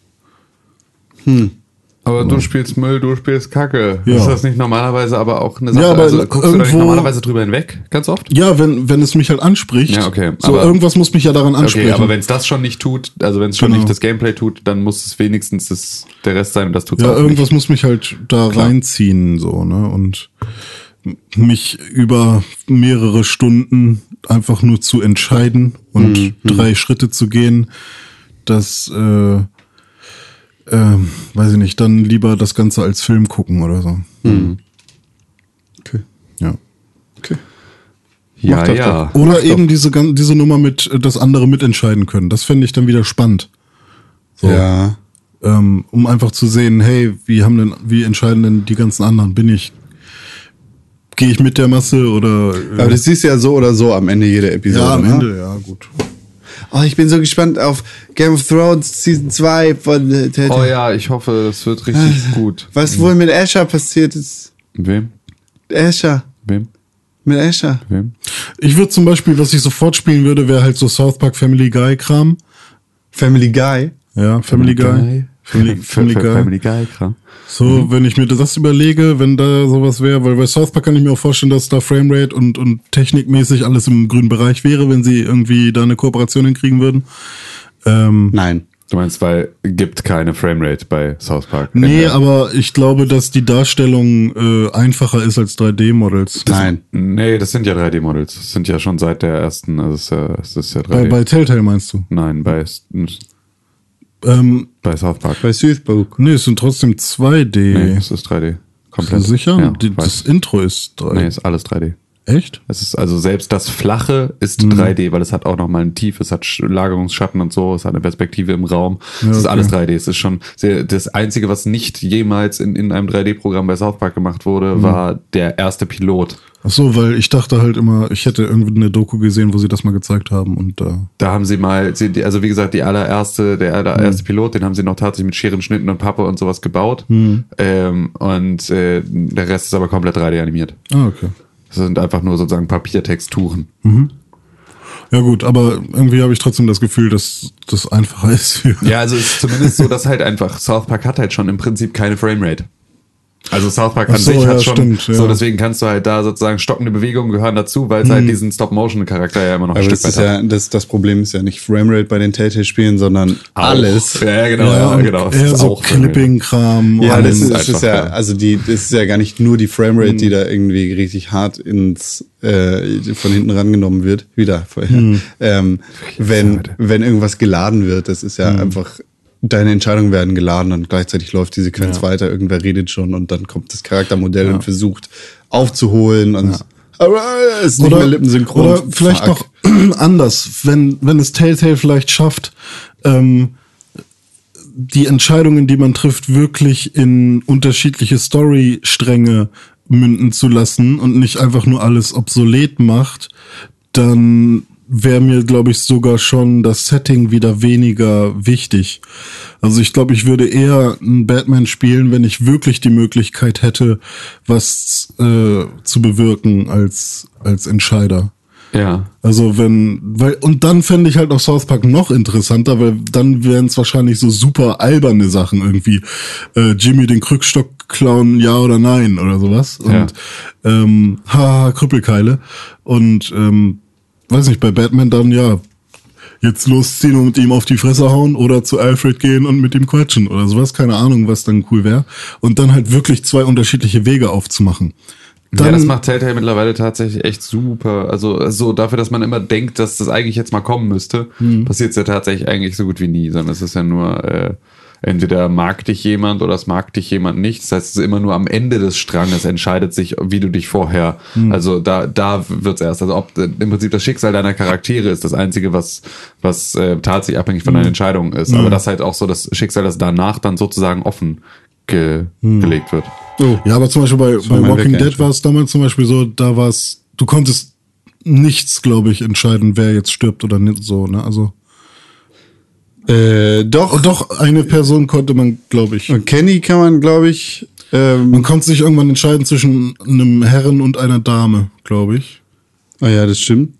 Aber du spielst Müll, du spielst Kacke. Ja. Ist das nicht normalerweise aber auch eine Sache? Ja, aber also guckst du da nicht irgendwo- normalerweise drüber hinweg? Ganz oft? Ja, wenn, wenn es mich halt anspricht. Ja, okay, So, aber- irgendwas muss mich ja daran ansprechen. Okay, aber wenn es das schon nicht tut, also wenn es schon Genau. nicht das Gameplay tut, dann muss es wenigstens das, der Rest sein und das tut es ja, irgendwas nicht. muss mich halt da reinziehen, so, ne? Und mich über mehrere Stunden einfach nur zu entscheiden und Mhm, drei Schritte zu gehen, das, äh, äh, weiß ich nicht, dann lieber das Ganze als Film gucken oder so. Okay. Ja. okay. Ja, Mach ja. Oder eben diese, gan- diese Nummer mit, äh, dass andere mitentscheiden können. Das fände ich dann wieder spannend. So. Ja. ähm, um einfach zu sehen, hey, wie haben denn, wie entscheiden denn die ganzen anderen? Bin ich, gehe ich mit der Masse oder? äh, Aber das siehst du ja so oder so am Ende jeder Episode. ja, am ne? Ende, ja, gut. Oh, ich bin so gespannt auf Game of Thrones Season 2 von äh, Telltale. Oh ja, ich hoffe, das wird richtig gut. Was wohl mit Asher passiert ist. Wem? Asher. Wem? Mit Asher. Wem? Ich würde zum Beispiel, was ich sofort spielen würde, wäre halt so South Park Family Guy Kram. Family Guy. Ja, Family Guy. Guy. Family, Family Guy. Family Guy, klar. So, wenn ich mir das überlege, wenn da sowas wäre, weil bei South Park kann ich mir auch vorstellen, dass da Framerate und, und technikmäßig alles im grünen Bereich wäre, wenn sie irgendwie da eine Kooperation hinkriegen würden. Ähm, Nein. Du meinst, weil gibt keine Framerate bei South Park? nee, Äh, aber ich glaube, dass die Darstellung äh, einfacher ist als 3D-Models. Nein. Nee, das sind ja 3D-Models. Das sind ja schon seit der ersten, also es ist ja, es ist ja 3D. Bei, bei Telltale meinst du? Nein, bei, Ähm, bei South Park. Bei Soothbook. nee, es sind trotzdem 2D. Nee, es ist 3D. Bist Komplett. du sicher? Ja, das Intro ist 3D. nee, ist alles 3D. Echt? Es ist also selbst das Flache ist Mhm. 3D, weil es hat auch nochmal ein Tief, es hat Sch- Lagerungsschatten und so, es hat eine Perspektive im Raum. Es ist okay. alles 3D. Es ist schon sehr, das Einzige, was nicht jemals in, in einem 3D-Programm bei South Park gemacht wurde, Mhm. war der erste Pilot. Ach so, weil ich dachte halt immer, ich hätte irgendwie eine Doku gesehen, wo sie das mal gezeigt haben und da. Da haben sie mal, also wie gesagt, die allererste, der allererste Pilot, den haben sie noch tatsächlich mit Scheren, Schnitten und Pappe und sowas gebaut. Ähm, und äh, der Rest ist aber komplett 3D animiert. Ah, okay. Das sind einfach nur sozusagen Papiertexturen. Ja gut, aber irgendwie habe ich trotzdem das Gefühl, dass das einfacher ist. Ja, also es ist zumindest so, dass halt einfach South Park hat halt schon im Prinzip keine Framerate. Also South Park an so, sich ja, hat schon, stimmt, ja. so deswegen kannst du halt da sozusagen stockende Bewegungen gehören dazu, weil es halt diesen Stop-Motion-Charakter ja immer noch ein Aber Stück das, ist weit hat. ja, das, das Problem ist ja nicht Framerate bei den Telltale-Spielen, sondern alles. Ja, ja, genau, ja, genau. Eher so auch. Clipping-Kram. Ja, das ist, das ist einfach, ja. Hm. also die, das ist ja gar nicht nur die Framerate, die da irgendwie richtig hart ins äh, von hinten rangenommen wird. Wieder vorher. Hm. Ähm, wenn, wenn irgendwas geladen wird, das ist ja einfach, deine Entscheidungen werden geladen und gleichzeitig läuft die Sequenz weiter, irgendwer redet schon und dann kommt das Charaktermodell und versucht aufzuholen und aber es ist nicht mehr lippensynchron. Oder vielleicht Fuck. noch anders, wenn, wenn es Telltale vielleicht schafft, ähm, die Entscheidungen, die man trifft, wirklich in unterschiedliche Storystränge münden zu lassen und nicht einfach nur alles obsolet macht, dann wäre mir, glaube ich, sogar schon das Setting wieder weniger wichtig. Also ich glaube, ich würde eher einen Batman spielen, wenn ich wirklich die Möglichkeit hätte, was äh, zu bewirken als, als Entscheider. Ja. Also wenn, weil, und dann fände ich halt noch South Park noch interessanter, weil dann wären es wahrscheinlich so super alberne Sachen irgendwie. Äh, Jimmy den Krückstock klauen, ja oder nein oder sowas. Und Ja. ähm, haha, Krüppelkeile. Und ähm, weiß nicht, bei Batman dann ja, jetzt losziehen und mit ihm auf die Fresse hauen oder zu Alfred gehen und mit ihm quatschen oder sowas. Keine Ahnung, was dann cool wäre. Und dann halt wirklich zwei unterschiedliche Wege aufzumachen. Dann, ja, das macht Telltale mittlerweile tatsächlich echt super. Also so dafür, dass man immer denkt, dass das eigentlich jetzt mal kommen müsste, Hm. passiert es ja tatsächlich eigentlich so gut wie nie, sondern es ist ja nur äh, entweder mag dich jemand oder es mag dich jemand nicht. Das heißt, es ist immer nur am Ende des Stranges entscheidet sich, wie du dich vorher. Hm. Also da da wird's erst. Also ob im Prinzip das Schicksal deiner Charaktere ist das einzige, was was äh, tatsächlich abhängig von deinen Hm. Entscheidungen ist. Aber das halt auch so das Schicksal, das danach dann sozusagen offen ge Hm. gelegt wird. Ja, aber zum Beispiel bei, bei Walking Dead war es damals zum Beispiel so, da war es, du konntest nichts, glaube ich, entscheiden, wer jetzt stirbt oder nicht so, ne? Also. Äh, doch. Doch, eine Person konnte man, glaube ich. Kenny kann man, glaube ich, ähm, Man konnte sich irgendwann entscheiden zwischen einem Herren und einer Dame, glaube ich. Oh ja, das stimmt.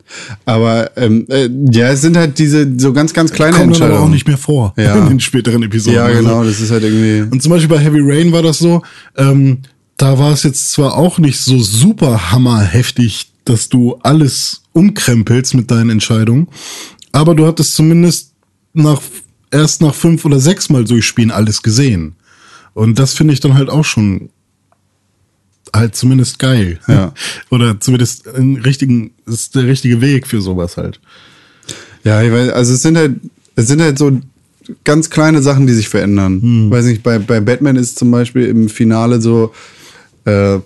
Aber ähm, äh, ja, es sind halt diese so ganz, ganz kleine Kommt Entscheidungen. aber auch nicht mehr vor Ja. in den späteren Episoden. Ja, genau, Also. das ist halt irgendwie. Und zum Beispiel bei Heavy Rain war das so, ähm, da war es jetzt zwar auch nicht so super hammerheftig, dass du alles umkrempelst mit deinen Entscheidungen, aber du hattest zumindest nach erst nach fünf oder sechs Mal durchspielen alles gesehen. Und das finde ich dann halt auch schon halt zumindest geil. Ja. Oder zumindest einen richtigen, ist der richtige Weg für sowas halt. Ja, ich weiß, also es sind halt, es sind halt so ganz kleine Sachen, die sich verändern. Hm. Weiß nicht, bei, bei Batman ist zum Beispiel im Finale so, äh,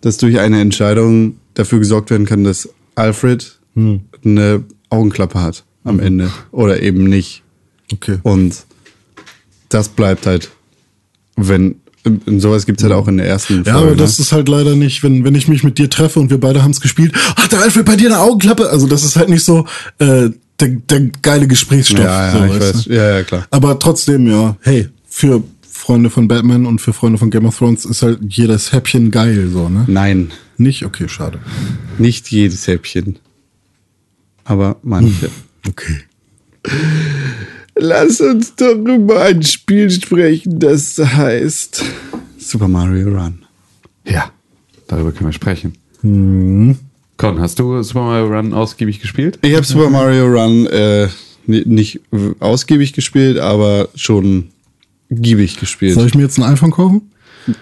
dass durch eine Entscheidung dafür gesorgt werden kann, dass Alfred Hm. eine Augenklappe hat am Ende. Oder eben nicht. Okay. Und das bleibt halt, wenn, und sowas gibt's halt auch in der ersten Ja, Folge. aber das ne? ist halt leider nicht, wenn, wenn ich mich mit dir treffe und wir beide haben's gespielt, hat der Alfred bei dir eine Augenklappe? Also das ist halt nicht so äh, der, der geile Gesprächsstoff. ja, so, ja, ich weißt weiß. du? Ja, ja, klar. Aber trotzdem, ja, hey, für Freunde von Batman und für Freunde von Game of Thrones ist halt jedes Häppchen geil, so, ne? Nein, Nicht? Okay, schade. nicht jedes Häppchen. Aber manche. Okay. Lass uns doch über ein Spiel sprechen, das heißt Super Mario Run. Ja, darüber können wir sprechen. Mhm. Con, hast du Super Mario Run ausgiebig gespielt? Ich habe Super Mario Run äh, ni- nicht ausgiebig gespielt, aber schon giebig gespielt. Soll ich mir jetzt ein iPhone kaufen?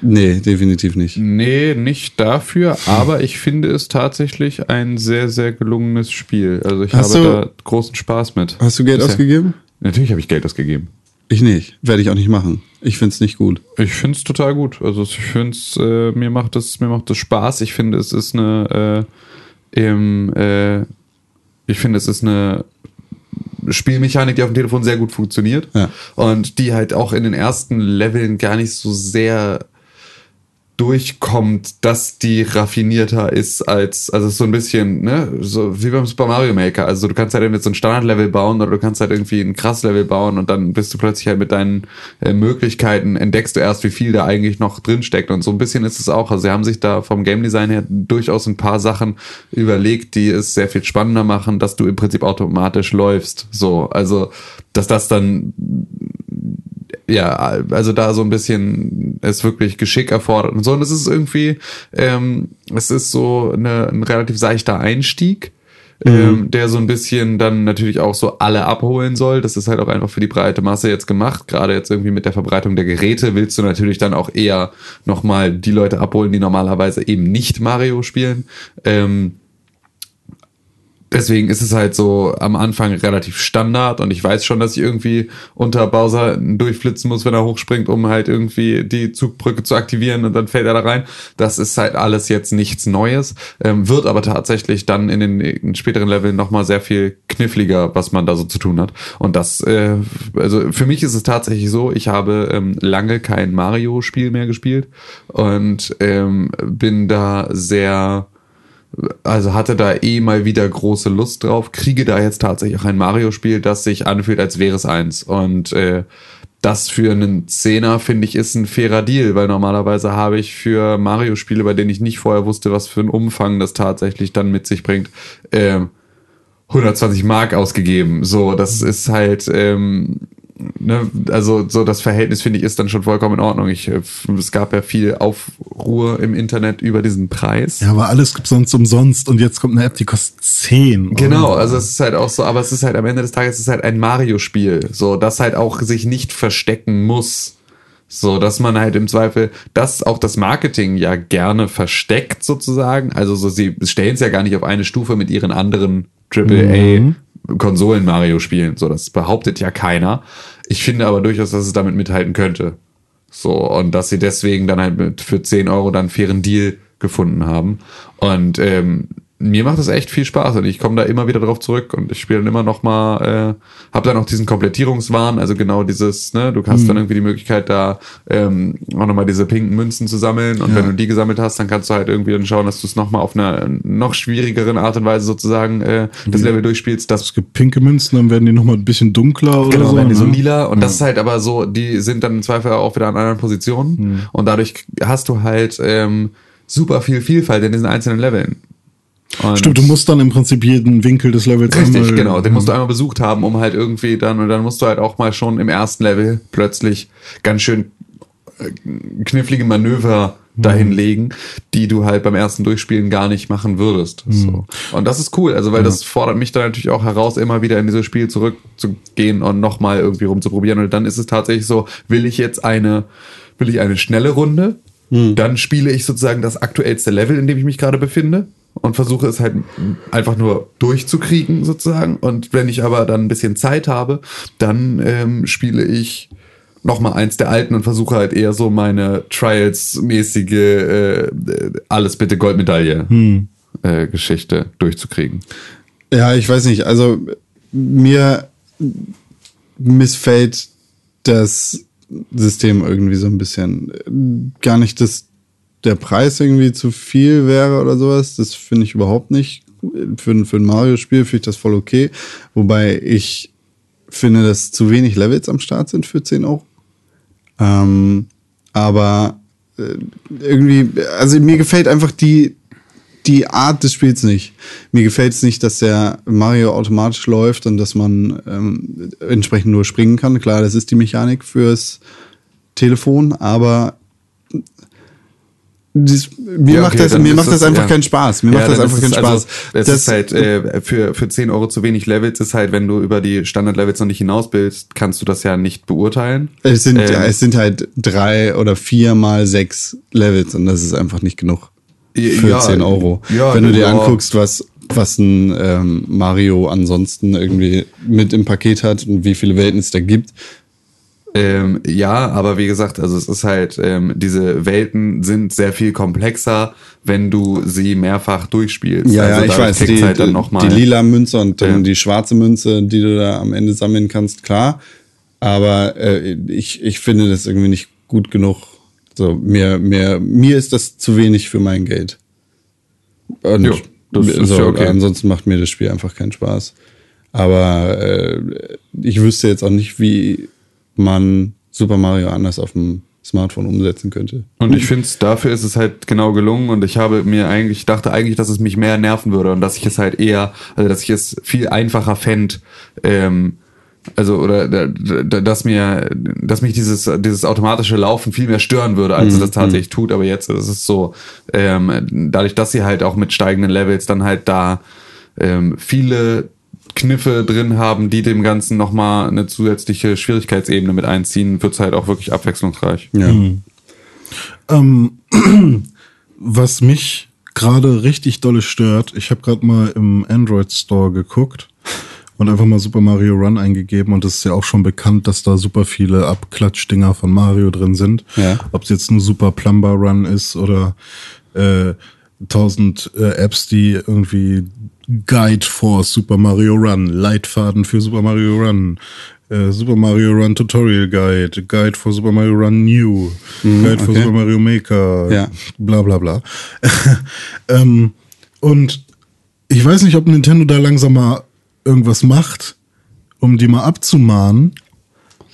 Nee, definitiv nicht. Nee, nicht dafür, aber ich finde es tatsächlich ein sehr, sehr gelungenes Spiel. Also ich Hast habe du- da großen Spaß mit. Hast du Geld Bisher. ausgegeben? Natürlich habe ich Geld ausgegeben. Ich nicht. Werde ich auch nicht machen. Ich find's nicht gut. Ich finde es total gut. Also ich finde es, äh, mir macht es, mir macht es Spaß. Ich finde, es ist eine, äh, im, äh, ich finde, es ist eine Spielmechanik, die auf dem Telefon sehr gut funktioniert. Ja. Und die halt auch in den ersten Leveln gar nicht so sehr durchkommt, dass die raffinierter ist als, also so ein bisschen, ne, so wie beim Super Mario Maker. Also du kannst halt irgendwie so ein Standardlevel bauen oder du kannst halt irgendwie ein krass Level bauen und dann bist du plötzlich halt mit deinen äh, Möglichkeiten, entdeckst du erst, wie viel da eigentlich noch drin steckt. Und so ein bisschen ist es auch. Also sie haben sich da vom Game Design her durchaus ein paar Sachen überlegt, die es sehr viel spannender machen, dass du im Prinzip automatisch läufst. So, also, dass das dann ja, also da so ein bisschen es wirklich Geschick erfordert und so. Und es ist irgendwie, ähm, es ist so eine, ein relativ seichter Einstieg, ähm, der so ein bisschen dann natürlich auch so alle abholen soll. Das ist halt auch einfach für die breite Masse jetzt gemacht. Gerade jetzt irgendwie mit der Verbreitung der Geräte willst du natürlich dann auch eher nochmal die Leute abholen, die normalerweise eben nicht Mario spielen. Ähm, Deswegen ist es halt so am Anfang relativ Standard und ich weiß schon, dass ich irgendwie unter Bowser durchflitzen muss, wenn er hochspringt, um halt irgendwie die Zugbrücke zu aktivieren und dann fällt er da rein. Das ist halt alles jetzt nichts Neues, ähm, wird aber tatsächlich dann in den, späteren Leveln nochmal sehr viel kniffliger, was man da so zu tun hat. Und das, äh, also für mich ist es tatsächlich so, ich habe ähm, lange kein Mario-Spiel mehr gespielt und ähm, bin da sehr also hatte da eh mal wieder große Lust drauf, kriege da jetzt tatsächlich auch ein Mario-Spiel, das sich anfühlt, als wäre es eins. Und äh, das für einen Zehner, finde ich, ist ein fairer Deal, weil normalerweise habe ich für Mario-Spiele, bei denen ich nicht vorher wusste, was für einen Umfang das tatsächlich dann mit sich bringt, äh, 120 Mark ausgegeben. So, das ist halt, ähm, ne, also so das Verhältnis finde ich ist dann schon vollkommen in Ordnung. Ich, äh, es gab ja viel Aufruhr im Internet über diesen Preis. Ja, aber alles gibt sonst umsonst und jetzt kommt eine App, die kostet 10. Genau, Euro. also es ist halt auch so, aber es ist halt am Ende des Tages es ist halt ein Mario-Spiel, so das halt auch sich nicht verstecken muss. So, dass man halt im Zweifel, dass auch das Marketing ja gerne versteckt sozusagen. Also so, sie stellen es ja gar nicht auf eine Stufe mit ihren anderen AAA Konsolen Mario Spielen. So, das behauptet ja keiner. Ich finde aber durchaus, dass es damit mithalten könnte. So, und dass sie deswegen dann halt mit für 10 Euro dann einen fairen Deal gefunden haben. Und ähm, mir macht das echt viel Spaß und ich komme da immer wieder drauf zurück und ich spiele dann immer noch mal, äh, habe dann auch diesen Komplettierungswahn, also genau dieses, ne, du hast dann irgendwie die Möglichkeit da ähm, auch nochmal diese pinken Münzen zu sammeln und wenn du die gesammelt hast, dann kannst du halt irgendwie dann schauen, dass du es nochmal auf einer noch schwierigeren Art und Weise sozusagen äh, das Level durchspielst, dass es gibt pinke Münzen, dann werden die nochmal ein bisschen dunkler oder Genau, so. werden die so ne? lila. Und das ist halt aber so, die sind dann im Zweifel auch wieder an anderen Positionen. Und dadurch hast du halt ähm, super viel Vielfalt in diesen einzelnen Leveln. Und Stimmt, du musst dann im Prinzip jeden Winkel des Levels Richtig, einmal- genau. Den musst du einmal besucht haben, um halt irgendwie dann, und dann musst du halt auch mal schon im ersten Level plötzlich ganz schön äh, knifflige Manöver dahin legen, die du halt beim ersten Durchspielen gar nicht machen würdest. So. Und das ist cool, also weil das fordert mich dann natürlich auch heraus, immer wieder in dieses Spiel zurückzugehen und nochmal irgendwie rumzuprobieren. Und dann ist es tatsächlich so, will ich jetzt eine, will ich eine schnelle Runde, dann spiele ich sozusagen das aktuellste Level, in dem ich mich gerade befinde und versuche es halt einfach nur durchzukriegen sozusagen. Und wenn ich aber dann ein bisschen Zeit habe, dann ähm, spiele ich noch mal eins der alten und versuche halt eher so meine Trials-mäßige äh, alles bitte Goldmedaille äh, Geschichte durchzukriegen. Ja, ich weiß nicht. Also mir missfällt das System irgendwie so ein bisschen. Gar nicht, dass der Preis irgendwie zu viel wäre oder sowas. Das finde ich überhaupt nicht. Für, ein- für ein Mario-Spiel finde ich das voll okay. Wobei ich finde, dass zu wenig Levels am Start sind für 10 Euro. Ähm, aber äh, irgendwie, also mir gefällt einfach die, die Art des Spiels nicht. Mir gefällt es nicht, dass der Mario automatisch läuft und dass man ähm, entsprechend nur springen kann. Klar, das ist die Mechanik fürs Telefon, aber das, mir Ja, macht okay, das, dann mir macht das, einfach ja. keinen Spaß. Mir Ja, macht das einfach keinen es Spaß. Also, es das, ist halt äh, für, für 10 Euro zu wenig Levels, ist halt, wenn du über die Standard-Levels noch nicht hinaus bist, kannst du das ja nicht beurteilen. es, sind, ähm, es sind halt drei oder vier mal sechs Levels und das ist einfach nicht genug für Ja, 10 Euro. Wenn du dir anguckst, was, was ein ähm, Mario ansonsten irgendwie mit im Paket hat und wie viele Welten es da gibt. Ähm, ja, aber wie gesagt, also es ist halt, ähm, diese Welten sind sehr viel komplexer, wenn du sie mehrfach durchspielst. Ja, also ja, ich weiß, die, halt die lila Münze und dann Ja. die schwarze Münze, die du da am Ende sammeln kannst, klar. Aber äh, ich, ich finde das irgendwie nicht gut genug. So, mir, mir, mir ist das zu wenig für mein Geld. Und Jo, das ist so, ja okay. ansonsten macht mir das Spiel einfach keinen Spaß. Aber äh, ich wüsste jetzt auch nicht, wie man Super Mario anders auf dem Smartphone umsetzen könnte. Und ich finde, dafür ist es halt genau gelungen und ich habe mir eigentlich, ich dachte eigentlich, dass es mich mehr nerven würde und dass ich es halt eher, also dass ich es viel einfacher fänd, ähm, also oder da- da- dass mir, dass mich dieses dieses automatische Laufen viel mehr stören würde, als es das tatsächlich tut. Aber jetzt ist es so, ähm, dadurch, dass sie halt auch mit steigenden Levels dann halt da ähm, viele Kniffe drin haben, die dem Ganzen nochmal eine zusätzliche Schwierigkeitsebene mit einziehen, wird's halt auch wirklich abwechslungsreich. Ja. Ähm, was mich gerade richtig dolle stört, ich habe gerade mal im Android Store geguckt und einfach mal Super Mario Run eingegeben und es ist ja auch schon bekannt, dass da super viele Abklatschdinger von Mario drin sind. Ja. Ob es jetzt nur Super Plumber Run ist oder äh, tausend äh, Apps, die irgendwie Guide for Super Mario Run, Leitfaden für Super Mario Run, äh, Super Mario Run Tutorial Guide, Guide for Super Mario Run New, Guide for okay. Super Mario Maker, Ja. bla bla bla. ähm, und ich weiß nicht, ob Nintendo da langsam mal irgendwas macht, um die mal abzumahnen.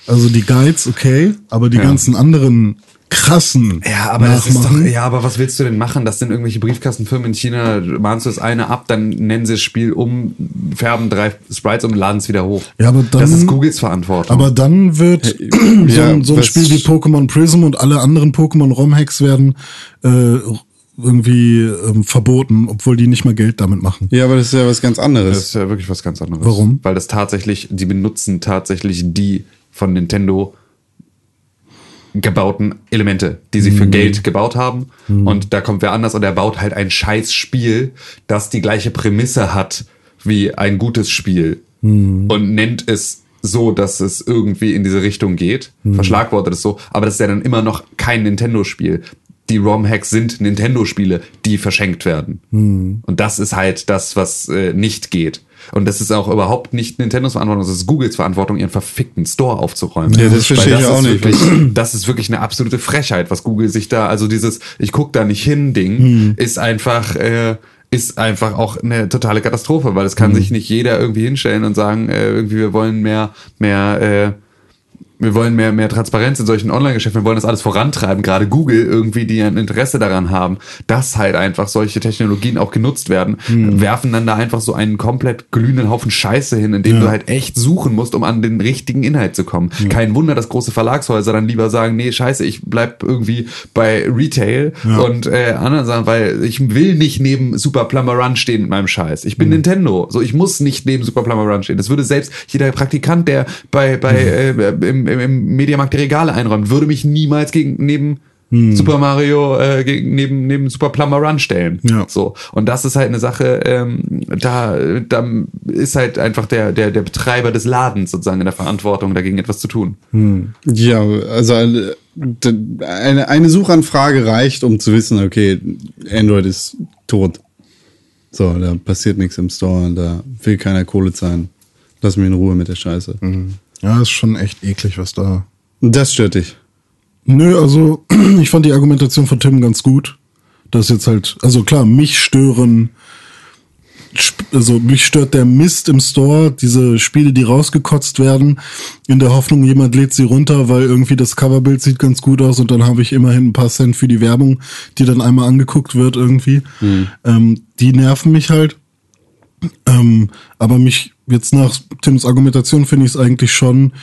Also die Guides, okay, aber die Ja. ganzen anderen krassen Ja, aber das ist doch, Nachmachen. ja, aber was willst du denn machen? Das sind irgendwelche Briefkastenfirmen in China, mahnst du das eine ab, dann nennen sie das Spiel um, färben drei Sprites um und laden es wieder hoch. Ja, aber dann- Das ist Googles Verantwortung. Aber dann wird so, ja, ein, so ein Spiel wie Pokémon Prism und alle anderen Pokémon-ROM-Hacks werden äh, irgendwie ähm, verboten, obwohl die nicht mal Geld damit machen. ja, aber das ist ja was ganz anderes. das ist ja wirklich was ganz anderes. Warum? Weil das tatsächlich, die benutzen tatsächlich die von Nintendo gebauten Elemente, die sie für Mhm. Geld gebaut haben. Und da kommt wer anders und er baut halt ein scheiß Spiel, das die gleiche Prämisse hat wie ein gutes Spiel Mhm. und nennt es so, dass es irgendwie in diese Richtung geht. Mhm. Verschlagwortet es so. Aber das ist ja dann immer noch kein Nintendo-Spiel. Die ROM-Hacks sind Nintendo-Spiele, die verschenkt werden. Mhm. Und das ist halt das, was äh, nicht geht. Und das ist auch überhaupt nicht Nintendos Verantwortung, das ist Googles Verantwortung, ihren verfickten Store aufzuräumen. Ja, das verstehe Weil ich auch ist nicht. Wirklich, das ist wirklich eine absolute Frechheit, was Google sich da, also dieses Ich guck da nicht hin Ding, Hm. ist einfach, äh, ist einfach auch eine totale Katastrophe, weil es kann sich nicht jeder irgendwie hinstellen und sagen, äh, irgendwie wir wollen mehr, mehr, äh, wir wollen mehr, mehr Transparenz in solchen Online-Geschäften, wir wollen das alles vorantreiben, gerade Google irgendwie, die ein Interesse daran haben, dass halt einfach solche Technologien auch genutzt werden, Hm. werfen dann da einfach so einen komplett glühenden Haufen Scheiße hin, in dem du halt echt suchen musst, um an den richtigen Inhalt zu kommen. Kein Wunder, dass große Verlagshäuser dann lieber sagen, nee, scheiße, ich bleib irgendwie bei Retail und äh, anderen sagen, weil ich will nicht neben Super Plumber Run stehen mit meinem Scheiß. Ich bin Nintendo, so ich muss nicht neben Super Plumber Run stehen. Das würde selbst jeder Praktikant, der bei bei äh, im, im, Mediamarkt die Regale einräumt, würde mich niemals gegen neben Super Mario äh, gegen, neben neben Super Plumber Run stellen. Ja. So und das ist halt eine Sache, ähm, da da ist halt einfach der der der Betreiber des Ladens sozusagen in der Verantwortung dagegen etwas zu tun. Ja, also äh, eine, eine Suchanfrage reicht, um zu wissen, okay, Android ist tot. So, da passiert nichts im Store, da will keiner Kohle zahlen. Lass mich in Ruhe mit der Scheiße. Ja, ist schon echt eklig, was da. Das stört dich. Nö, also ich fand die Argumentation von Tim ganz gut. Das jetzt halt, also klar, mich stören also mich stört der Mist im Store, diese Spiele, die rausgekotzt werden, in der Hoffnung, jemand lädt sie runter, weil irgendwie das Coverbild sieht ganz gut aus und dann habe ich immerhin ein paar Cent für die Werbung, die dann einmal angeguckt wird irgendwie. Ähm, die nerven mich halt. Ähm, aber mich jetzt nach Tims Argumentation finde ich es eigentlich schon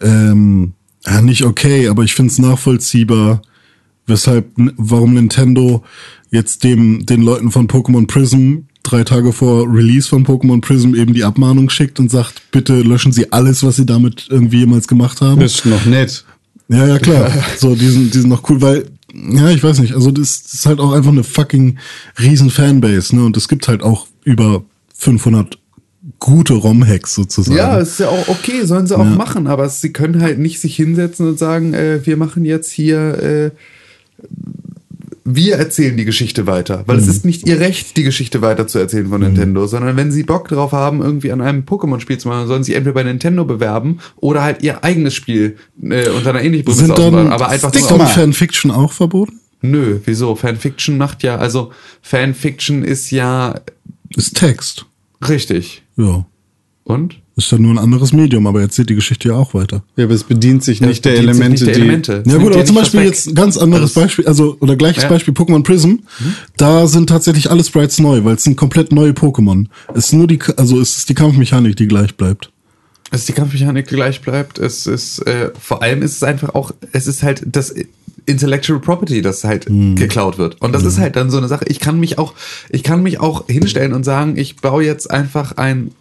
ähm, ja, nicht okay, aber ich finde es nachvollziehbar, weshalb, warum Nintendo jetzt dem, den Leuten von Pokémon Prism drei Tage vor Release von Pokémon Prism eben die Abmahnung schickt und sagt, bitte löschen Sie alles, was Sie damit irgendwie jemals gemacht haben. Das ist noch nett. Ja, ja, klar. So, die sind, die sind noch cool, weil, ja, ich weiß nicht, also das, das ist halt auch einfach eine fucking riesen Fanbase, ne? Und es gibt halt auch über 500 gute ROM-Hacks sozusagen. Ja, ist ja auch okay, sollen sie auch machen, aber sie können halt nicht sich hinsetzen und sagen, äh, wir machen jetzt hier, äh, wir erzählen die Geschichte weiter. Weil es ist nicht ihr Recht, die Geschichte weiter zu erzählen von Nintendo, sondern wenn sie Bock drauf haben, irgendwie an einem Pokémon-Spiel zu machen, sollen sie entweder bei Nintendo bewerben oder halt ihr eigenes Spiel äh, unter einer ähnlichen Prämisse Sind dann, ausbauen. Aber einfach ist dann Fanfiction auch verboten? Nö, wieso? Fanfiction macht ja, also Fanfiction ist ja Ist Text. Richtig. Ja. Und? Ist dann nur ein anderes Medium, aber erzählt die Geschichte ja auch weiter. Ja, aber es bedient sich nicht der bedient sich Elemente, nicht der die. Elemente. Es Ja gut, aber zum Beispiel jetzt ein ganz anderes Das- Beispiel, also oder gleiches Ja. Beispiel Pokémon Prism. Da sind tatsächlich alle Sprites neu, weil es sind komplett neue Pokémon. Es ist nur die, also es ist die Kampfmechanik, die gleich bleibt. dass die Kampfmechanik gleich bleibt. Es ist äh, vor allem ist es einfach auch, es ist halt das Intellectual Property, das halt geklaut wird. Und das ist halt dann so eine Sache. Ich kann mich auch, ich kann mich auch hinstellen und sagen, ich baue jetzt einfach ein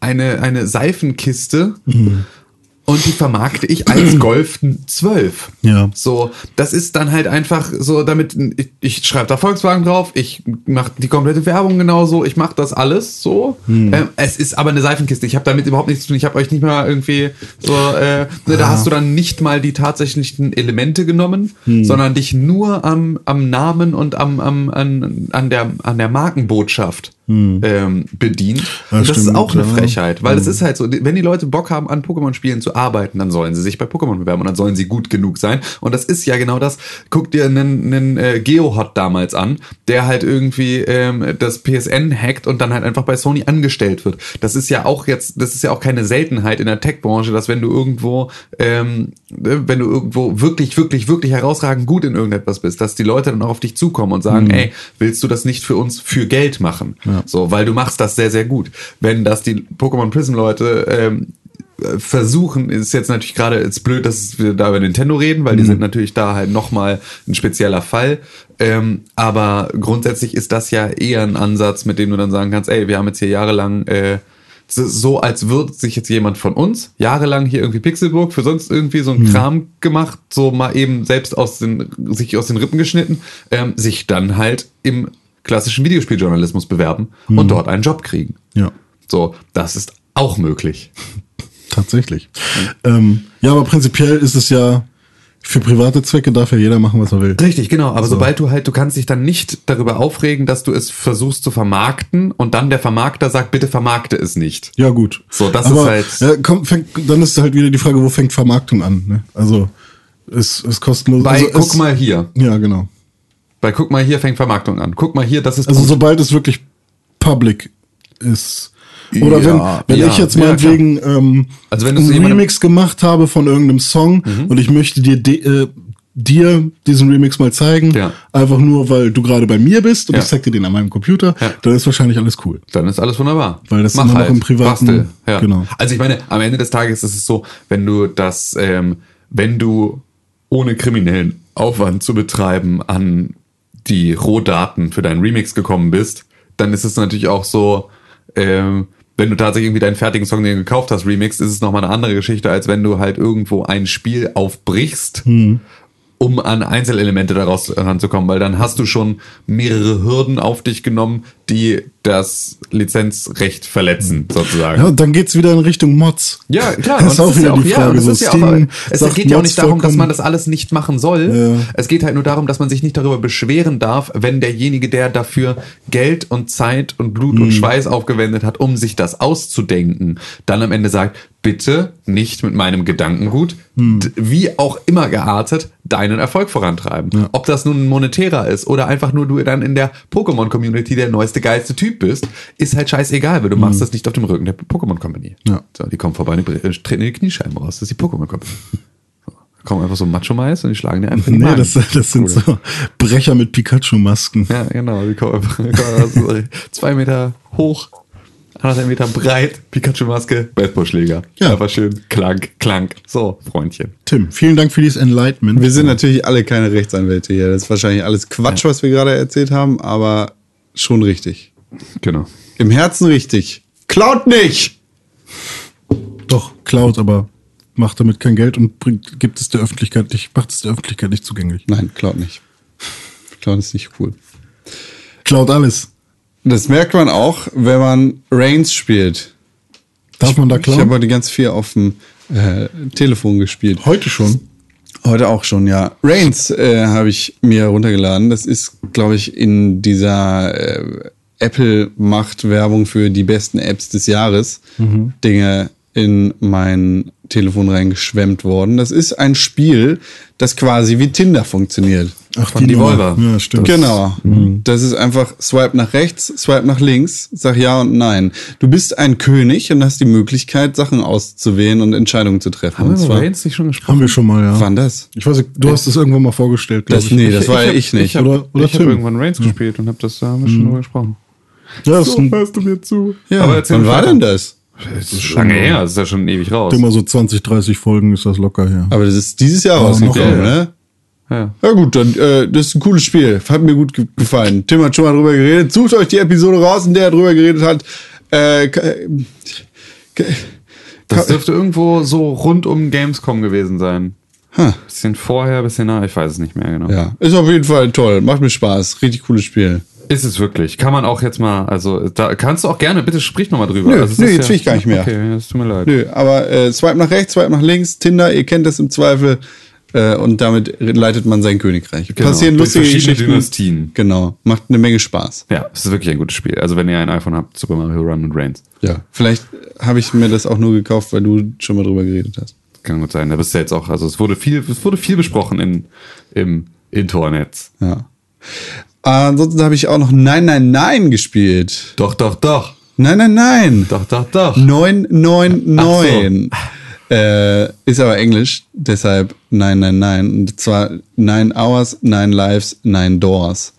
eine eine Seifenkiste. Und die vermarkte ich als Golf 12. Ja. So, das ist dann halt einfach so, damit ich, ich schreibe da Volkswagen drauf, ich mache die komplette Werbung genauso, ich mache das alles so. Ähm, es ist aber eine Seifenkiste. Ich habe damit überhaupt nichts zu tun. Ich habe euch nicht mal irgendwie so, äh, ne, da hast du dann nicht mal die tatsächlichen Elemente genommen, sondern dich nur am, am Namen und am, am an, an der an der Markenbotschaft ähm, bedient. Ja, das ist stimmt, auch eine ja. Frechheit, weil es ist halt so, wenn die Leute Bock haben, an Pokémon-Spielen zu arbeiten, dann sollen sie sich bei Pokémon bewerben und dann sollen sie gut genug sein. Und das ist ja genau das. Guck dir einen, einen äh, Geohot damals an, der halt irgendwie ähm, das PSN hackt und dann halt einfach bei Sony angestellt wird. Das ist ja auch jetzt, das ist ja auch keine Seltenheit in der Tech-Branche, dass wenn du irgendwo, ähm, äh, wenn du irgendwo wirklich, wirklich, wirklich herausragend gut in irgendetwas bist, dass die Leute dann auch auf dich zukommen und sagen, ey, willst du das nicht für uns für Geld machen? So, weil du machst das sehr, sehr gut. Wenn das die Pokémon Prism Leute ähm, äh, versuchen, ist jetzt natürlich gerade ist blöd, dass wir da über Nintendo reden, weil die sind natürlich da halt nochmal ein spezieller Fall. Ähm, aber grundsätzlich ist das ja eher ein Ansatz, mit dem du dann sagen kannst, ey, wir haben jetzt hier jahrelang äh, so- so, als würde sich jetzt jemand von uns jahrelang hier irgendwie Pixelburg für sonst irgendwie so ein Kram gemacht, so mal eben selbst aus den, sich aus den Rippen geschnitten, ähm, sich dann halt im klassischen Videospieljournalismus bewerben und dort einen Job kriegen. Ja. So, das ist auch möglich. Tatsächlich. Ähm, ja, aber prinzipiell ist es ja für private Zwecke darf ja jeder machen, was er will. Richtig, genau. Aber sobald du halt, du kannst dich dann nicht darüber aufregen, dass du es versuchst zu vermarkten und dann der Vermarkter sagt, bitte vermarkte es nicht. Ja, gut. So, das aber, ist halt- Ja, komm, fängt, dann ist halt wieder die Frage, wo fängt Vermarktung an? Ne? Also, es ist kostenlos. Bei, also, guck es, mal hier. Ja, genau. Bei guck mal hier fängt Vermarktung an. Guck mal hier, das ist Also, gut. sobald es wirklich public ist. Oder Ja, wenn, wenn ja, ich jetzt ja, meinetwegen ähm, Also wenn einen Remix gemacht habe von irgendeinem Song Mhm. und ich möchte dir äh, dir diesen Remix mal zeigen, Ja. einfach nur, weil du gerade bei mir bist und Ja. ich zeig dir den an meinem Computer, Ja. dann ist wahrscheinlich alles cool. Dann ist alles wunderbar. Weil das Mach immer noch halt. im privaten- Bastel. Ja. genau. Also ich meine, am Ende des Tages ist es so, wenn du das, ähm, wenn du ohne kriminellen Aufwand zu betreiben an die Rohdaten für deinen Remix gekommen bist, dann ist es natürlich auch so, ähm, wenn du tatsächlich irgendwie deinen fertigen Song, den du gekauft hast, remixed, ist es nochmal eine andere Geschichte, als wenn du halt irgendwo ein Spiel aufbrichst, um an Einzelelemente daraus ranzukommen, weil dann hast du schon mehrere Hürden auf dich genommen, die das Lizenzrecht verletzen, sozusagen. Ja, und dann geht's wieder in Richtung Mods. Ja, klar. Das ist auch wieder ja auch, die ja, Frage. es so ja Steam geht ja auch nicht darum, dass man das alles nicht machen soll. Ja. Es geht halt nur darum, dass man sich nicht darüber beschweren darf, wenn derjenige, der dafür Geld und Zeit und Blut Mhm. und Schweiß aufgewendet hat, um sich das auszudenken, dann am Ende sagt, bitte nicht mit meinem Gedankengut, Mhm. wie auch immer geartet, deinen Erfolg vorantreiben. Ob das nun ein monetärer ist oder einfach nur du dann in der Pokémon-Community der neueste coolste, geilste Typ bist, ist halt scheißegal, weil du machst das nicht auf dem Rücken der Pokémon Company. Ja. So, die kommen vorbei und äh, treten in die Kniescheiben raus. Das ist die Pokémon Company. So, da kommen einfach so Macho-Mais und die schlagen dir einfach in die Nee, Magen. das, das sind Cool. so Brecher mit Pikachu-Masken. Ja, genau. Die kommen einfach die kommen einfach so zwei Meter hoch, anderthalb Meter breit, Pikachu-Maske, Baseballschläger. Ja. Einfach schön klank, klank. So, Freundchen. Tim, vielen Dank für dieses Enlightenment. Wir sind natürlich alle keine Rechtsanwälte hier. Das ist wahrscheinlich alles Quatsch, was wir gerade erzählt haben, aber schon richtig. Genau. Im Herzen richtig. Klaut nicht! Doch, klaut, aber macht damit kein Geld und bringt, gibt es der Öffentlichkeit nicht, macht es der Öffentlichkeit nicht zugänglich. Nein, klaut nicht. Klaut ist nicht cool. Klaut alles. Das merkt man auch, wenn man Reigns spielt. Darf man da Ich habe klauen? heute ganz viel auf dem äh, Telefon gespielt. Heute schon. Heute auch schon, ja. Reigns äh, habe ich mir runtergeladen. Das ist, glaube ich, in dieser äh, Apple macht Werbung für die besten Apps des Jahres Dinge in mein Telefon reingeschwemmt worden. Das ist ein Spiel, das quasi wie Tinder funktioniert. Ach, Von Devolver. Nummer. Ja, stimmt. Genau. Das ist einfach Swipe nach rechts, Swipe nach links, sag ja und nein. Du bist ein König und hast die Möglichkeit, Sachen auszuwählen und Entscheidungen zu treffen. Haben und wir über zwar, Reigns nicht schon gesprochen? Haben wir schon mal, ja. wann das? Ich weiß nicht, du hast es irgendwann mal vorgestellt, glaube Das, ich. nee, das war ja hab- ich nicht. Ich habe Oder- oder ich hab Tim. irgendwann Reigns gespielt und hab das, da haben wir schon drüber gesprochen. ja, das ist ein, hörst du mir zu? ja, Aber erzähl wann war denn das? Das ist schon lange her, das ist ja schon ewig raus. immer so 20, 30 Folgen ist das locker her. Aber das ist dieses Jahr Oh, rausgekommen, noch, ja. ne? Ja. Ja gut, dann äh, das ist ein cooles Spiel. Hat mir gut ge gefallen. Tim hat schon mal drüber geredet. Sucht euch die Episode raus, in der er drüber geredet hat. Äh, äh, Das dürfte irgendwo so rund um Gamescom gewesen sein. Ha. Bisschen vorher, bisschen nach, ich weiß es nicht mehr genau. ja, ist auf jeden Fall toll. Macht mir Spaß. Richtig cooles Spiel. Ist es wirklich. Kann man auch jetzt mal, also da kannst du auch gerne, bitte sprich nochmal drüber. Nö, also, nö, jetzt will ich gar nicht mehr. Okay, es tut mir leid. Nö, aber äh, swipe nach rechts, swipe nach links, Tinder, ihr kennt das im Zweifel. Äh, und damit leitet man sein Königreich. Genau, Passieren lustige verschiedene Geschichten. Dynastien. Genau, macht eine Menge Spaß. Ja, es ist wirklich ein gutes Spiel. Also wenn ihr ein iPhone habt, Super Mario Run und Reigns. Ja. Vielleicht habe ich mir das auch nur gekauft, weil du schon mal drüber geredet hast. Kann gut sein. Da bist du jetzt auch, also es wurde viel, es wurde viel besprochen in, im Internet. Ja. Ansonsten habe ich auch noch 999 gespielt. Doch, doch, doch. Nein, nein, nein. Doch, doch, doch. 999. Äh, ist aber Englisch, deshalb 999. Und zwar 9 Hours, 9 Lives, 9 Doors.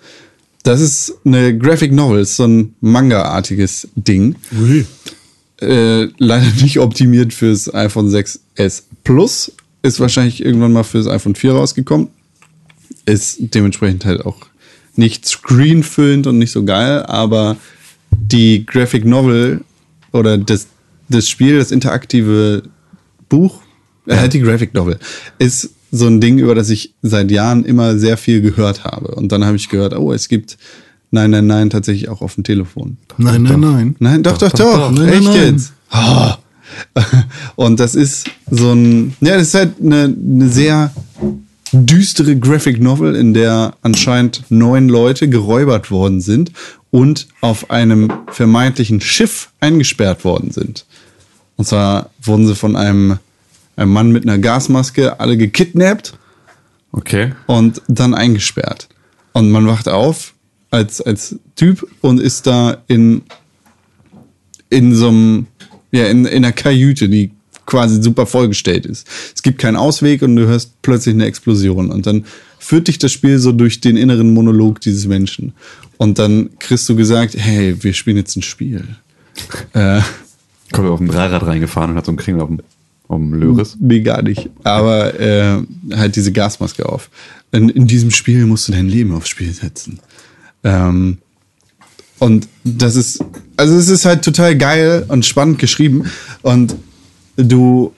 Das ist eine Graphic Novel, ist so ein Manga-artiges Ding. Ui. Äh, leider nicht optimiert fürs iPhone 6s Plus. Ist wahrscheinlich irgendwann mal fürs iPhone 4 rausgekommen. Ist dementsprechend halt auch nicht screenfüllend und nicht so geil, aber die Graphic Novel oder das, das Spiel, das interaktive Buch, äh, die Graphic Novel, ist so ein Ding, über das ich seit Jahren immer sehr viel gehört habe. Und dann habe ich gehört, oh, es gibt 999 tatsächlich auch auf dem Telefon. Nein, nein, nein. Nein, doch, doch, doch. Nein, Echt nein, nein. jetzt? Und das ist so ein, ja, das ist halt eine, eine sehr düstere Graphic Novel, in der anscheinend neun Leute geräubert worden sind und auf einem vermeintlichen Schiff eingesperrt worden sind. Und zwar wurden sie von einem, einem Mann mit einer Gasmaske alle gekidnappt Okay. und dann eingesperrt. Und man wacht auf als, als Typ und ist da in, in so einem, ja, in, in einer Kajüte, die quasi super vollgestellt ist. Es gibt keinen Ausweg und du hörst plötzlich eine Explosion. Und dann führt dich das Spiel so durch den inneren Monolog dieses Menschen. Und dann kriegst du gesagt, hey, wir spielen jetzt ein Spiel. äh, Kommt auf dem Dreirad reingefahren und hat so einen Kringel auf dem, auf dem Löris. Nee, gar nicht. Aber äh, halt diese Gasmaske auf. In, in diesem Spiel musst du dein Leben aufs Spiel setzen. Ähm, und das ist, also es ist halt total geil und spannend geschrieben. Und du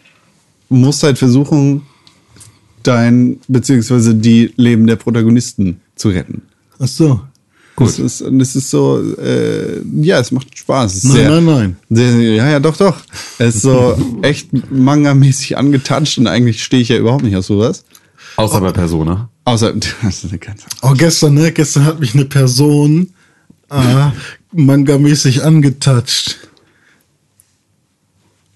musst halt versuchen, dein, beziehungsweise die Leben der Protagonisten zu retten. Ach so. Das ist, und es ist so, äh, ja, es macht Spaß. Es ist Nein, sehr, nein, nein. Sehr, ja, ja, doch, doch. Es ist so echt manga-mäßig angetatscht und eigentlich stehe ich ja überhaupt nicht auf sowas. Außer bei Persona. Außer, das ist eine ganz Oh, gestern, ne? Gestern hat mich eine Person ah, manga-mäßig angetatscht.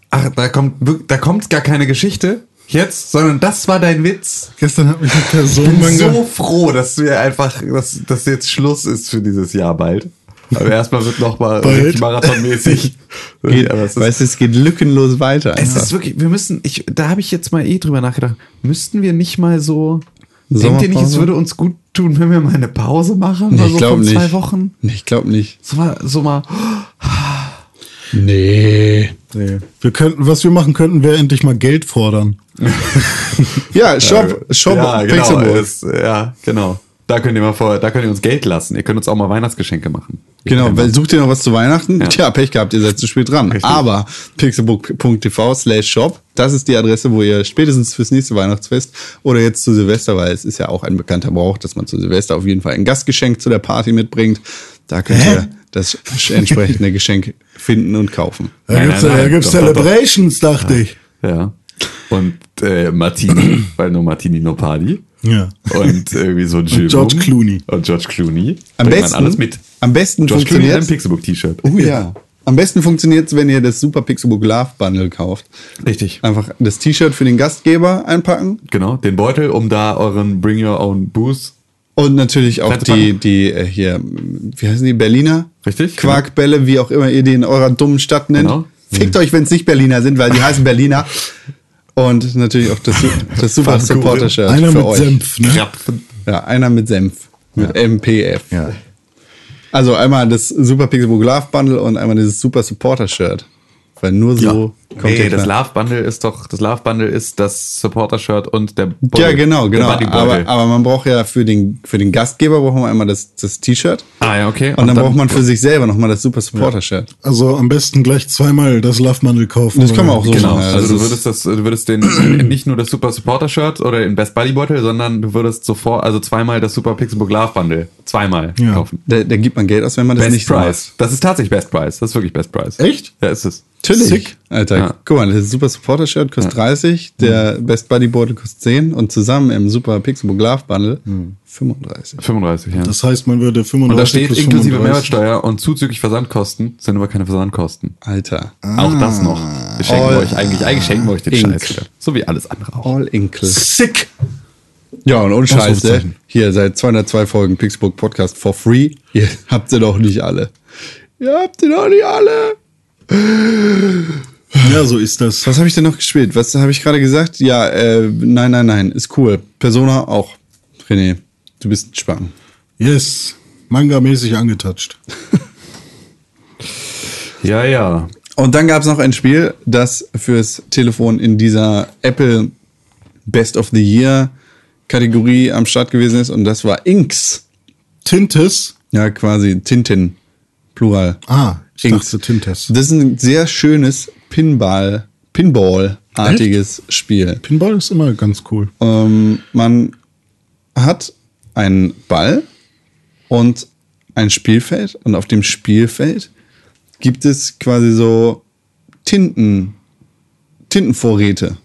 Ach, da kommt, da kommt gar keine Geschichte jetzt, sondern das war dein Witz. Gestern hat mich eine Person Ich bin so froh, dass ja einfach, dass, dass jetzt Schluss ist für dieses Jahr bald. Aber erstmal wird noch mal Bald. richtig marathonmäßig. Geht, aber es ist, weißt du, es geht lückenlos weiter. es einfach. ist wirklich, wir müssen, ich, da habe ich jetzt mal eh drüber nachgedacht, müssten wir nicht mal so, denkt ihr nicht, es würde uns gut tun, wenn wir mal eine Pause machen? Nee, ich so glaube nicht. zwei Wochen? Nee, ich glaube nicht. So mal, so mal, Nee. Nee. Wir könnten, was wir machen könnten, wäre endlich mal Geld fordern. Ja, Shop, Shop ja, genau, es, ja, genau. Da könnt ihr mal vor, da könnt ihr uns Geld lassen. Ihr könnt uns auch mal Weihnachtsgeschenke machen. Genau, weil sucht ihr noch was zu Weihnachten? Ja. Tja, Pech gehabt, ihr seid zu spät dran. Richtig. Aber pixelbook.tv slash shop, das ist die Adresse, wo ihr spätestens fürs nächste Weihnachtsfest oder jetzt zu Silvester, weil es ist ja auch ein bekannter Brauch, dass man zu Silvester auf jeden Fall ein Gastgeschenk zu der Party mitbringt. Da könnt ihr das entsprechende Geschenk finden und kaufen. Da Nein, gibt's, nein, da gibt's doch, doch, doch. Celebrations, dachte ich. Ja. Und äh, Martini, weil nur Martini no Party. Ja. Und irgendwie so ein Gin George. Clooney. Und George Clooney. Am Bringt besten, Man alles mit. am besten George Clooney in einem funktioniert Pixelbook-T-Shirt. Oh ja. Am besten funktioniert wenn ihr das Super Pixelbook Love Bundle kauft. Richtig. Einfach das T-Shirt für den Gastgeber einpacken Genau, den Beutel, um da euren Bring Your Own Booze. Und natürlich auch die, die äh, hier, wie heißen die, Berliner? Richtig, Quarkbälle, wie auch immer ihr die in eurer dummen Stadt nennt. Genau. Fickt euch, wenn es nicht Berliner sind, weil die heißen Berliner. Und natürlich auch das, das Super. Supporter-Shirt Einer für mit euch. Senf, ne? Krapfen. Ja, einer mit Senf. Mit MPF. Ja. Also einmal das Super Pixelbook Love Bundle und einmal dieses Super Supporter-Shirt. Weil nur so kommt Nee, das. Love Bundle ist doch, das Love Bundle ist das Supporter-Shirt und der Ja, Beutel. genau, genau. Aber, aber man braucht ja für den, für den Gastgeber brauchen wir einmal das, das T-Shirt. ah, ja, okay. Und, dann, braucht man für sich selber nochmal das Super Supporter-Shirt. Also am besten gleich zweimal das Love Mandel kaufen. Das kann man auch so Genau, machen. ja. also du würdest das, du würdest den nicht nur das Super Supporter Shirt oder den Best Buddy Beutel, sondern du würdest sofort, also zweimal das Super Pixelbook Love Bundle zweimal Ja. kaufen. Da, da gibt man Geld aus, wenn man das Best nicht so Price. macht. Das ist tatsächlich Best Price. Das ist wirklich Best Price. Echt? Ja, ist es. Natürlich. Sick. Alter, Ja. guck mal, das Super Supporter Shirt kostet 30, der Best Buddy Beutel kostet 10 und zusammen im Super Pixelbook Love Bundle 35. 35, ja. Das heißt, man würde 35 und da steht inklusive 35. Mehrwertsteuer und zuzüglich Versandkosten sind aber keine Versandkosten. Alter. Auch das noch. Wir schenken All euch eigentlich, eigentlich schenken wir euch den. Scheiß wieder. So wie alles andere auch. All Inkle. Sick. Ja, und ohne Scheiße. Ausrufezeichen. Hier, seit 202 Folgen Pixelbook Podcast for free. Ihr habt sie doch nicht alle. Ihr habt sie doch nicht alle. Ja, so ist das. Was habe ich denn noch gespielt? Was habe ich gerade gesagt? Ja, äh, nein, nein, nein, ist cool. Persona auch. René, du bist Spacken. Yes. Manga-mäßig angetatscht. Ja, ja. Und dann gab es noch ein Spiel, das fürs Telefon in dieser Apple Best of the Year Kategorie am Start gewesen ist und das war Inks. Tintes. Ja, quasi Tintin, Plural. Ah, Inks. dachte Tintes. Das ist ein sehr schönes Pinball, Pinball-artiges Spiel. Pinball ist immer ganz cool. Ähm, man hat einen Ball und ein Spielfeld und auf dem Spielfeld gibt es quasi so Tinten, Tintenvorräte.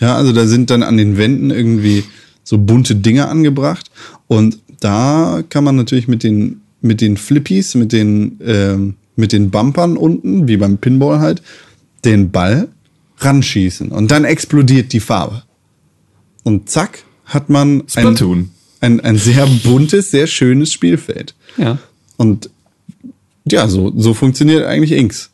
Ja, also da sind dann an den Wänden irgendwie so bunte Dinge angebracht und da kann man natürlich mit den mit den Flippies, mit den ähm, mit den Bumpern unten, wie beim Pinball halt, den Ball ranschießen und dann explodiert die Farbe. Und zack, hat man ein, ein, ein sehr buntes, sehr schönes Spielfeld. Ja. Und ja, so, so funktioniert eigentlich Inks.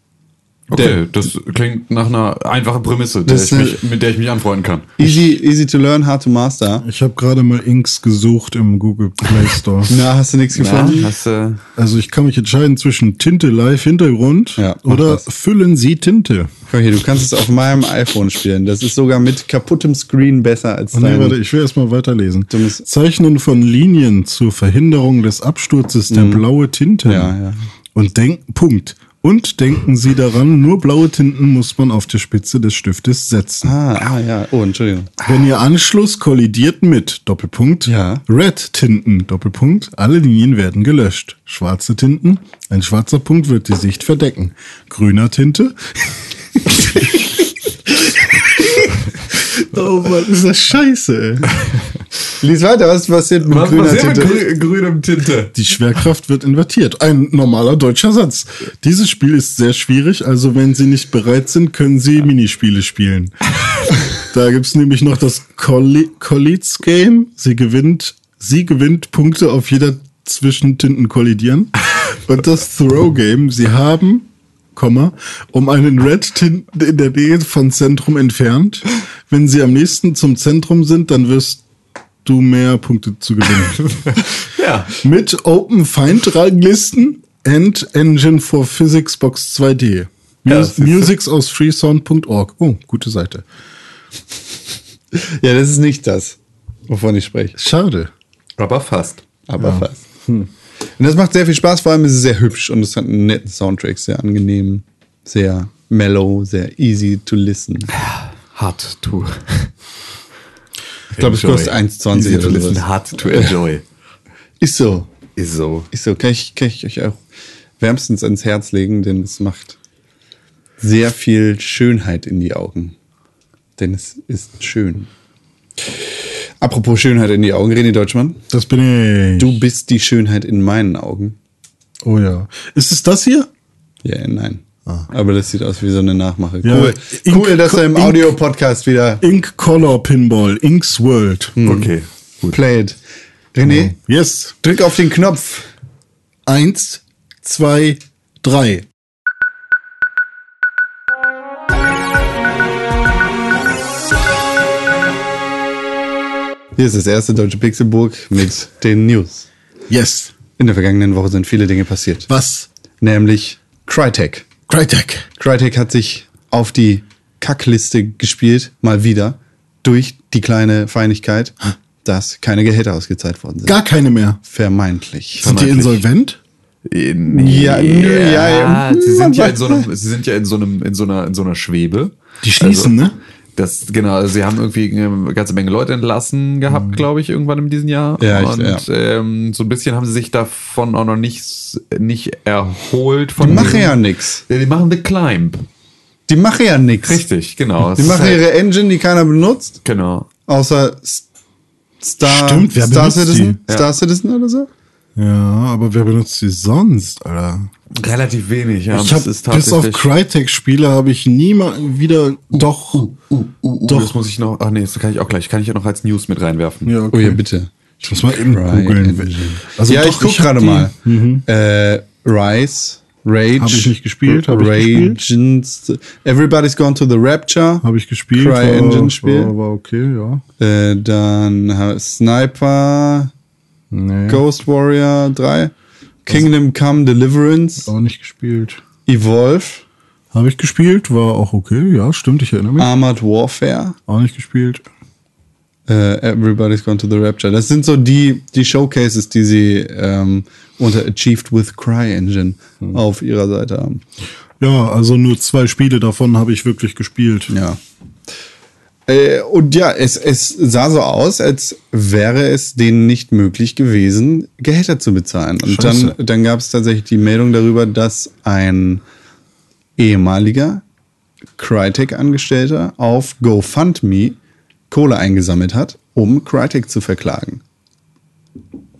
Okay, das klingt nach einer einfachen Prämisse, der mich, mit der ich mich anfreunden kann. Easy, easy to learn, hard to master. Ich habe gerade mal Inks gesucht im Google Play Store. Na, hast du nichts gefunden? Ja, hast, äh, Also ich kann mich entscheiden zwischen Tinte live Hintergrund Ja, oder das. füllen Sie Tinte. Guck hier, du kannst es auf meinem iPhone spielen. Das ist sogar mit kaputtem Screen besser als Oh, nee, dein. warte, ich will erstmal weiterlesen. Zeichnen von Linien zur Verhinderung des Absturzes der blaue Tinte. Mhm. Ja, ja. Und denken, Punkt. Und denken Sie daran, nur blaue Tinten muss man auf die Spitze des Stiftes setzen. Ah, ah, ja. Oh, Entschuldigung. Wenn Ihr Anschluss kollidiert mit Doppelpunkt, Ja. Red Tinten, Doppelpunkt, alle Linien werden gelöscht. Schwarze Tinten, ein schwarzer Punkt wird die Sicht verdecken. Grüner Tinte. Oh Mann, ist das scheiße, ey. Lies weiter, was passiert mit was grüner passiert Tinte? mit grü grünem Tinte? Die Schwerkraft wird invertiert. Ein normaler deutscher Satz. Dieses Spiel ist sehr schwierig, also wenn Sie nicht bereit sind, können Sie Minispiele spielen. da gibt's nämlich noch das Colli- Colleagues Game. Sie gewinnt, sie gewinnt Punkte auf jeder zwischen Tinten kollidieren. Und das Throw Game, sie haben, um einen Red Tin in der Nähe von Zentrum entfernt. Wenn sie am nächsten zum Zentrum sind, dann wirst du mehr Punkte zu gewinnen. Ja. Mit Open Find Ranglisten and Engine for Physics Box 2D. Ja, Mus. Musics aus freesound.org. Oh, gute Seite. Ja, das ist nicht das, wovon ich spreche. Schade. Aber fast. Aber fast. Und das macht sehr viel Spaß, vor allem ist es sehr hübsch und es hat einen netten Soundtrack, sehr angenehm, sehr mellow, sehr easy to listen. Hard to. Ich glaube, es kostet 1,20 Easy to oder listen, sowas. hard to enjoy. Ist so. Ist so. Ist so. Kann ich, kann ich euch auch wärmstens ans Herz legen, denn es macht sehr viel Schönheit in die Augen. Denn es ist schön. Apropos Schönheit in die Augen, René Deutschmann. Das bin ich. Du bist die Schönheit in meinen Augen. Oh ja. Ist es das hier? Ja, nein. Aber das sieht aus wie so eine Nachmache. Ja, cool, Ink- cool, dass er im Audio-Podcast wieder Ink Color Pinball, Inks World. Okay. Gut. played. René, Yes. drück auf den Knopf. Eins, zwei, drei. Hier ist das erste deutsche Pixelburg mit den News. Yes. In der vergangenen Woche sind viele Dinge passiert. Was? Nämlich Crytek. Crytek. Crytek hat sich auf die Kackliste gespielt, mal wieder, durch die kleine Feinigkeit, dass keine Gehälter ausgezahlt worden sind. Gar keine mehr. Vermeintlich. Sind die insolvent? Ja, nö, ja, ja. sie sind ja in so einem, sie sind ja in so einem, in so einer, in so einer Schwebe. Die schließen, ne? Das, genau, also sie haben irgendwie eine ganze Menge Leute entlassen gehabt, glaube ich, irgendwann in diesem Jahr. Ja, ich- Und ja. ähm, so ein bisschen haben sie sich davon auch noch nicht, nicht erholt. Von Die machen ja nix. Ja, die machen The Climb. Die machen ja nix. Richtig, genau. Die machen halt- ihre Engine, die keiner benutzt, Genau. außer Star, Stimmt, wer Star Citizen. die? Star Citizen oder so? Ja, aber wer benutzt die sonst, Alter? Relativ wenig, ja. Ich habe ist bis auf Crytek-Spiele habe ich nie mal wieder doch. Uh, uh, Doch. Das muss ich noch. Ach nee, das kann ich auch gleich. Kann ich ja noch als News mit reinwerfen. Ja, Oh okay. ja, bitte. Ich muss mal eben googeln. Also ja, doch, ich guck ich hab gerade die- mal. Mhm. Äh, Rise, Rage. Hab ich nicht gespielt, hab ich Ragens, Everybody's Gone to the Rapture. Habe ich gespielt. Cry war- Engine Spiel. War, war okay, ja. Äh, dann Sniper, Nee, Ghost Warrior 3, Kingdom Come Deliverance, auch nicht gespielt. Evolve, Habe ich gespielt, war auch okay, ja, stimmt, ich erinnere mich. Armored Warfare, Auch nicht gespielt. äh, Everybody's Gone to the Rapture. Das sind so die, die Showcases, die sie ähm, unter Achieved with Cry Engine Hm. auf ihrer Seite haben. Ja, also nur zwei Spiele davon habe ich wirklich gespielt. Ja. Äh, und ja, es, es sah so aus, als wäre es denen nicht möglich gewesen, Gehälter zu bezahlen. Und Scheiße. dann, dann gab es tatsächlich die Meldung darüber, dass ein ehemaliger Crytek-Angestellter auf GoFundMe Kohle eingesammelt hat, um Crytek zu verklagen.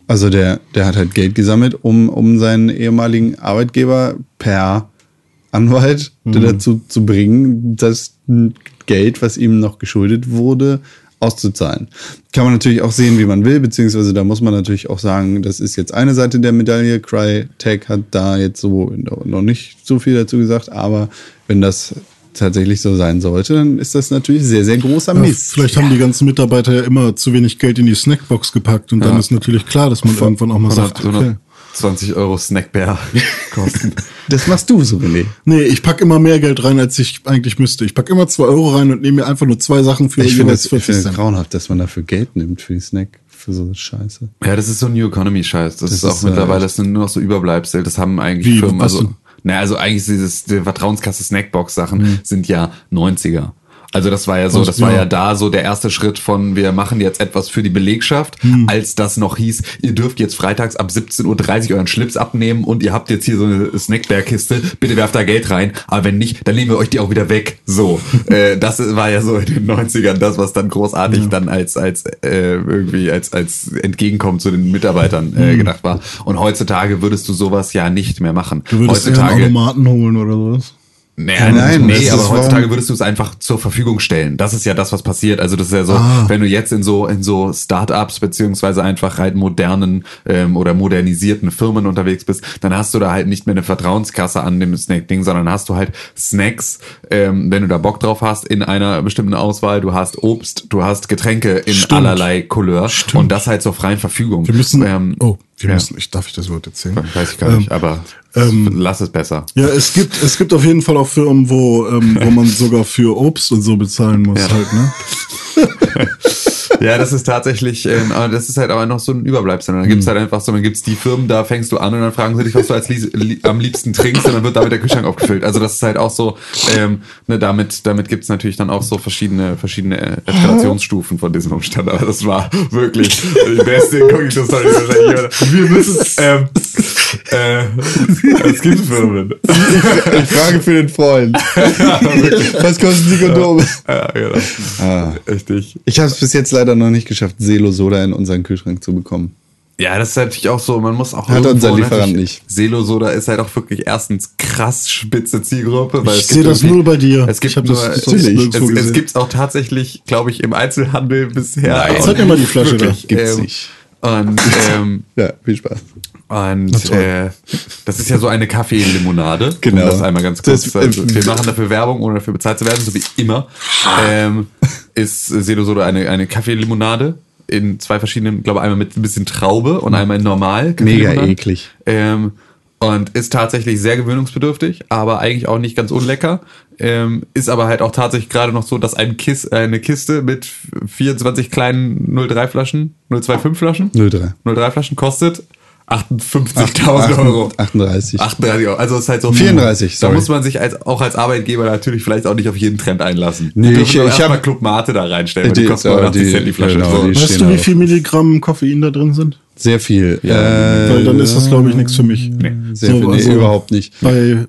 Also der, der hat halt Geld gesammelt, um, um seinen ehemaligen Arbeitgeber per Anwalt dazu zu bringen, das Geld, was ihm noch geschuldet wurde, auszuzahlen. Kann man natürlich auch sehen, wie man will, beziehungsweise da muss man natürlich auch sagen, das ist jetzt eine Seite der Medaille. Crytek hat da jetzt so noch nicht so viel dazu gesagt, aber wenn das tatsächlich so sein sollte, dann ist das natürlich sehr, sehr großer Ja, Mist. vielleicht haben die ganzen Mitarbeiter ja immer zu wenig Geld in die Snackbox gepackt und dann Ja. ist natürlich klar, dass man irgendwann auch mal sagt, okay. 120 Euro Snackbär kosten. Das machst du so, René. Nee, ich pack immer mehr Geld rein, als ich eigentlich müsste. Ich pack immer zwei Euro rein und nehme mir einfach nur zwei Sachen für Ich finde das, ich finde das Cent. grauenhaft, dass man dafür Geld nimmt für die Snack, für so Scheiße. Ja, das ist so New Economy Scheiß. Das, Das ist auch ist, äh, mittlerweile das sind nur noch so Überbleibsel. Das haben eigentlich Wie, Firmen. Also, naja, also eigentlich dieses die Vertrauenskasse Snackbox Sachen Mhm. sind ja 90er. Also das war ja so, Was, das war ja. ja da so der erste Schritt von wir machen jetzt etwas für die Belegschaft, Mhm. als das noch hieß, ihr dürft jetzt freitags ab 17.30 Uhr euren Schlips abnehmen und ihr habt jetzt hier so eine Snackbär-Kiste, bitte werft da Geld rein, aber wenn nicht, dann nehmen wir euch die auch wieder weg. So, äh, das war ja so in den 90ern das, was dann großartig dann als als äh, irgendwie als als Entgegenkommen zu den Mitarbeitern äh, gedacht war. Und heutzutage würdest du sowas ja nicht mehr machen. Du würdest eher einen heutzutage Automaten holen oder sowas. Naja, Nein, nee, aber heutzutage würdest du es einfach zur Verfügung stellen. Das ist ja das, was passiert. Also das ist ja so, Ah. wenn du jetzt in so in so Startups beziehungsweise einfach halt modernen ähm, oder modernisierten Firmen unterwegs bist, dann hast du da halt nicht mehr eine Vertrauenskasse an dem Snack-Ding, sondern hast du halt Snacks, ähm, wenn du da Bock drauf hast, in einer bestimmten Auswahl. Du hast Obst, du hast Getränke in Stimmt. allerlei Couleur und das halt zur freien Verfügung. Wir müssen. Ähm, oh, wir ja. müssen. Ich, darf ich das Wort erzählen? Weiß ich gar nicht, aber lass es besser. Ja, es gibt, es gibt auf jeden Fall auch Firmen, wo, ähm, wo man sogar für Obst und so bezahlen muss Ja. halt, ne? Ja, das ist tatsächlich, ähm, aber das ist halt aber noch so ein Überbleibsel. Dann gibt's halt einfach so, dann gibt's die Firmen, da fängst du an und dann fragen sie dich, was du als li, am liebsten trinkst und dann wird damit der Kühlschrank aufgefüllt. Also das ist halt auch so, ähm, ne, damit, damit gibt's natürlich dann auch so verschiedene, verschiedene äh, Eskalationsstufen von diesem Umstand. Aber das war wirklich die beste Inkognito-Story wahrscheinlich. Wir müssen, ähm, äh, es gibt Firmen. Ich frage für den Freund. Was kosten die Kondome? Ja, genau. Ah. Richtig. Ich habe es bis jetzt leider noch nicht geschafft, Selo Soda in unseren Kühlschrank zu bekommen. Ja, das ist natürlich auch so, man muss auch Hat unser Lieferant natürlich- nicht. Selo Soda ist halt auch wirklich erstens krass spitze Zielgruppe. Weil Ich es sehe gibt das null bei dir. Es gibt nur, das es, es, es auch tatsächlich, glaube ich, im Einzelhandel bisher. Nein. auch Zeig mir mal die Flasche da. wirklich, Gibt's ähm, nicht. Und, ähm, Ja, viel Spaß. und äh, das ist ja so eine Kaffeelimonade. Genau. Um das einmal ganz kurz. Das- also, wir machen dafür Werbung, ohne dafür bezahlt zu werden, so wie immer. Ähm, ist Selo Soda eine, eine Kaffeelimonade in zwei verschiedenen, glaube einmal mit ein bisschen Traube und einmal in normal. Mega eklig. Ähm, und ist tatsächlich sehr gewöhnungsbedürftig, aber eigentlich auch nicht ganz unlecker. Ähm, ist aber halt auch tatsächlich gerade noch so, dass ein Kiss, äh, eine Kiste mit 24 kleinen 03 Flaschen, 025 Flaschen, 03. 03 Flaschen kostet 58.000 Euro. 38. 38 Euro. Also ist halt so 34, Da sorry. muss man sich als, auch als Arbeitgeber natürlich vielleicht auch nicht auf jeden Trend einlassen. Nee, ich- ich erstmal hab- Club Mate da reinstellen, weil die, Die- 89 die- Cent die Flasche. genau, so. die- Weißt du, wie viel Milligramm Koffein da drin sind? Sehr viel. Ja, äh, Weil dann ist das, glaube ich, nichts für mich. Sehr So, viel. Nee, also- überhaupt nicht. Bei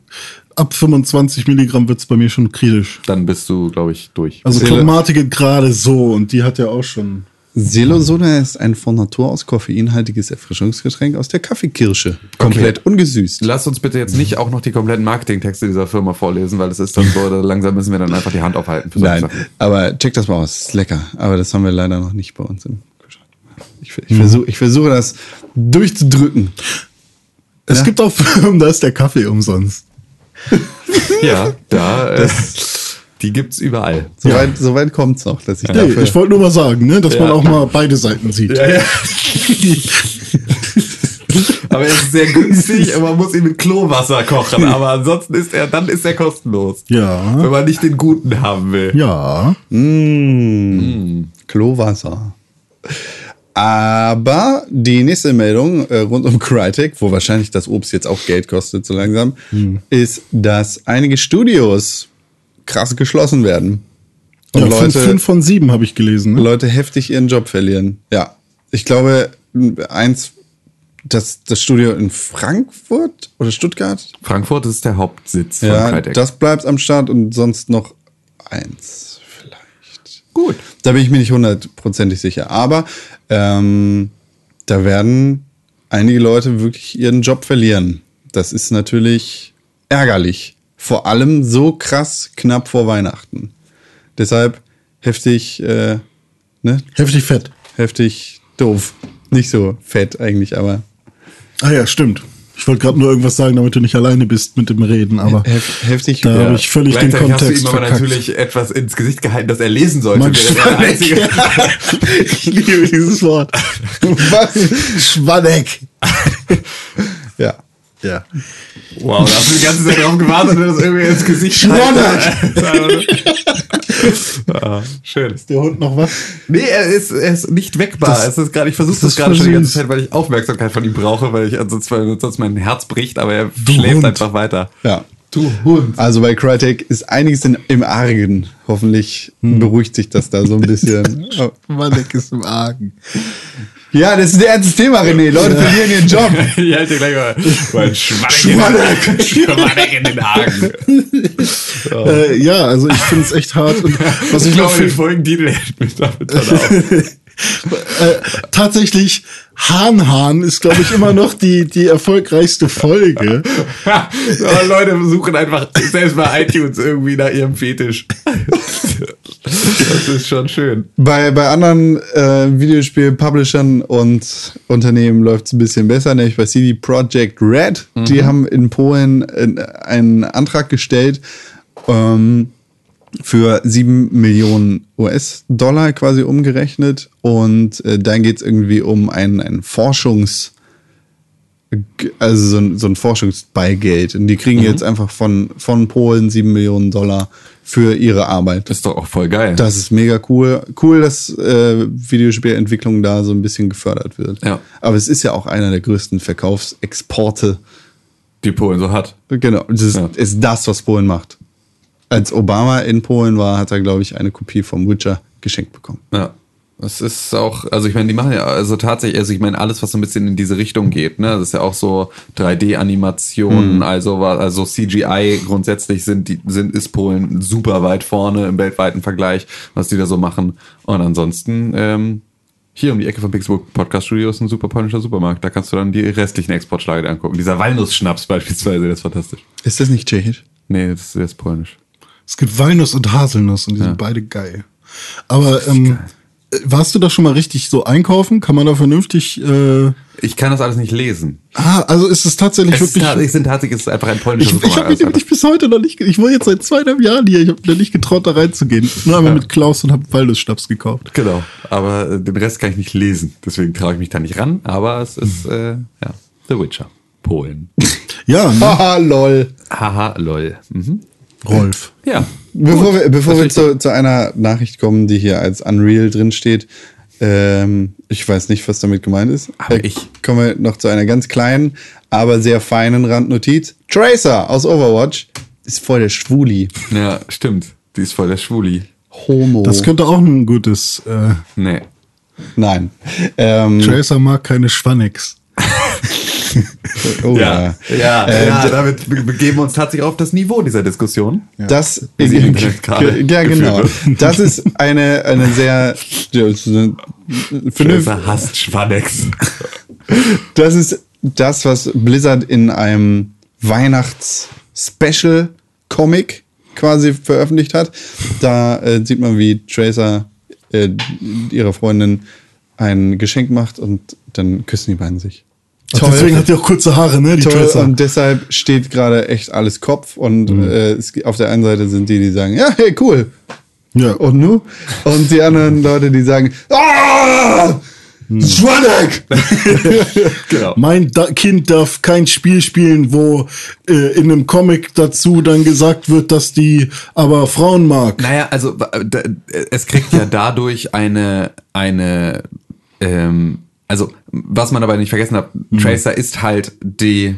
ab 25 Milligramm wird's bei mir schon kritisch. Dann bist du, glaube ich, durch. Also Club geht gerade so und die hat ja auch schon. Selo Soda ist ein von Natur aus koffeinhaltiges Erfrischungsgetränk aus der Kaffeekirsche. Komplett ungesüßt. Lass uns bitte jetzt nicht auch noch die kompletten Marketingtexte dieser Firma vorlesen, weil es ist dann so, langsam müssen wir dann einfach die Hand aufhalten. Nein, Sachen. aber check das mal aus. Ist lecker. Aber das haben wir leider noch nicht bei uns im Kühlschrank. Ich, ich, versuch, ich versuche das durchzudrücken. Es Ja. gibt auch Firmen, da ist der Kaffee umsonst. Ja, da, äh, die gibt's überall. Soweit so weit kommt's noch, dass ich Nee, dafür. ich wollte nur mal sagen, ne, dass man Ja. auch mal beide Seiten sieht. Ja, ja. aber er ist sehr günstig und man muss ihn mit Klowasser kochen. Aber ansonsten ist er, dann ist er kostenlos. Ja. Wenn man nicht den guten haben will. Ja. Mmh, Klowasser. Aber die nächste Meldung äh, rund um Crytek, wo wahrscheinlich das Obst jetzt auch Geld kostet, so langsam, ist, dass einige Studios krass geschlossen werden. Und ja fünf, Leute, fünf von sieben habe ich gelesen. Ne? Leute heftig ihren Job verlieren. Ja. Ich glaube, eins, das, das Studio in Frankfurt oder Stuttgart, Frankfurt ist der Hauptsitz von ja, Crytek. das bleibt am Start und sonst noch eins vielleicht. Gut. Da bin ich mir nicht hundertprozentig sicher. Aber ähm, da werden einige Leute wirklich ihren Job verlieren. Das ist natürlich ärgerlich. Vor allem so krass knapp vor Weihnachten. Deshalb heftig, äh, ne? Heftig fett. Heftig doof. Nicht so fett eigentlich, aber Ah ja, stimmt. Ich wollte gerade nur irgendwas sagen, damit du nicht alleine bist mit dem Reden, aber hef heftig. da habe ich völlig den Gleichzeitig hast du Kontext ihm aber verkackt. natürlich etwas ins Gesicht gehalten, das er lesen sollte. Er der einzige, ich liebe dieses Wort. Was? Schwanneck. Ja. Ja. wow, da hast du die ganze Zeit drauf gewartet, wenn das irgendwie ins Gesicht ah, Schön. Der Hund noch was? Nee, er ist, er ist nicht wegbar. Das- es ist gerade, ich versuche das das, ist gerade schon die ganze. Zeit, weil ich Aufmerksamkeit von ihm brauche, weil ich ansonsten, weil sonst mein Herz bricht, aber er schläft Hund. einfach weiter. Ja. Du Hund. Also bei Crytek ist einiges in, im Argen. Hoffentlich beruhigt sich das da so ein bisschen. Schwanneck ist im Argen. Ja, das ist ein ernstes Thema, René. Leute verlieren ihren Job. Ich halte gleich mal mein Schwanneck, Schwanneck in den Haken. Äh, ja, also ich finde es echt hart. Und was Ich ich noch glaube, den Folgentitel hält mich damit dann auf. Äh, tatsächlich, Hahn Hahn ist, glaube ich, immer noch die, die erfolgreichste Folge. Ja, Leute suchen einfach selbst bei iTunes irgendwie nach ihrem Fetisch. Das ist schon schön. Bei, bei anderen äh, Videospiel-Publishern und Unternehmen läuft es ein bisschen besser, nämlich bei CD Projekt Red. Die haben in Polen äh, einen Antrag gestellt ähm, für 7 Millionen US-Dollar quasi umgerechnet. Und äh, dann geht es irgendwie um ein, ein Forschungs- also so ein, so ein Forschungsbeigeld. Und die kriegen jetzt einfach von, von Polen 7 Millionen Dollar für ihre Arbeit. Das ist doch auch voll geil. Das ist mega cool. Cool, dass äh, Videospielentwicklung da so ein bisschen gefördert wird. Ja. Aber es ist ja auch einer der größten Verkaufsexporte. die Polen so hat. Genau. Das ist, Ja. ist das, was Polen macht. Als Obama in Polen war, hat er, glaube ich, eine Kopie vom Witcher geschenkt bekommen. Ja. Das ist auch, also ich meine, die machen ja, also tatsächlich, also ich meine, alles, was so ein bisschen in diese Richtung geht, ne, das ist ja auch so 3D-Animationen, also, wa- also CGI grundsätzlich sind, die, sind, ist Polen super weit vorne im weltweiten Vergleich, was die da so machen. Und ansonsten, ähm, hier um die Ecke von Pixelburg Podcast Studio ist ein super polnischer Supermarkt. Da kannst du dann die restlichen Exportschlager angucken. Dieser Walnussschnaps beispielsweise, der ist fantastisch. Ist das nicht tschechisch? Nee, das ist, der ist polnisch. Es gibt Walnuss und Haselnuss und die sind beide geil. Aber ähm, äh, warst du da schon mal richtig so einkaufen? Kann man da vernünftig. Äh, Ich kann das alles nicht lesen. ah, also ist es tatsächlich Es, ist, wirklich. tat- es sind tatsächlich, es ist einfach ein polnischer ich ich habe mich nämlich bis heute noch nicht. Ich war jetzt seit zweieinhalb Jahren hier. Ich habe mir nicht getraut, da reinzugehen. Nur einmal mit Klaus und habe Walnussschnaps gekauft. Genau, aber äh, den Rest kann ich nicht lesen. Deswegen traue ich mich da nicht ran. Aber es ist, äh, ja, The Witcher. Polen. Ja, ne? Haha, lol. Haha, lol. Mhm. Rolf. Ja. Bevor wir, bevor wir zu, zu einer Nachricht kommen, die hier als Unreal drin steht, ähm, ich weiß nicht, was damit gemeint ist. Aber Äh, ich. Kommen wir noch zu einer ganz kleinen, aber sehr feinen Randnotiz. Tracer aus Overwatch ist voll der Schwuli. Ja, stimmt. Die ist voll der Schwuli. Homo. Das könnte auch ein gutes. Äh, Nee. Nein. Ähm, Tracer mag keine Schwannex. oh, ja. ja, Äh, ja damit be- begeben wir uns tatsächlich auf das Niveau dieser Diskussion. Das, Internet gerade ja, genau. Das ist eine, eine sehr ja, vernünftige, hasst Schwannex. Das ist das, was Blizzard in einem Weihnachts-Special-Comic quasi veröffentlicht hat. Da äh, sieht man, wie Tracer äh, ihrer Freundin ein Geschenk macht und dann küssen die beiden sich. Ach, Deswegen hat die auch kurze Haare, ne? Die Toll, Tracer. und deshalb steht gerade echt alles Kopf und Mhm. äh, es, auf der einen Seite sind die, die sagen, ja, hey, cool. Ja. Und nu? Und die anderen Leute, die sagen, ah, Hm. Schwanek! Genau. Mein da Kind darf kein Spiel spielen, wo äh, in einem Comic dazu dann gesagt wird, dass die aber Frauen mag. Naja, also es kriegt ja dadurch eine, eine, ähm, also was man dabei nicht vergessen hat, Tracer ist halt die,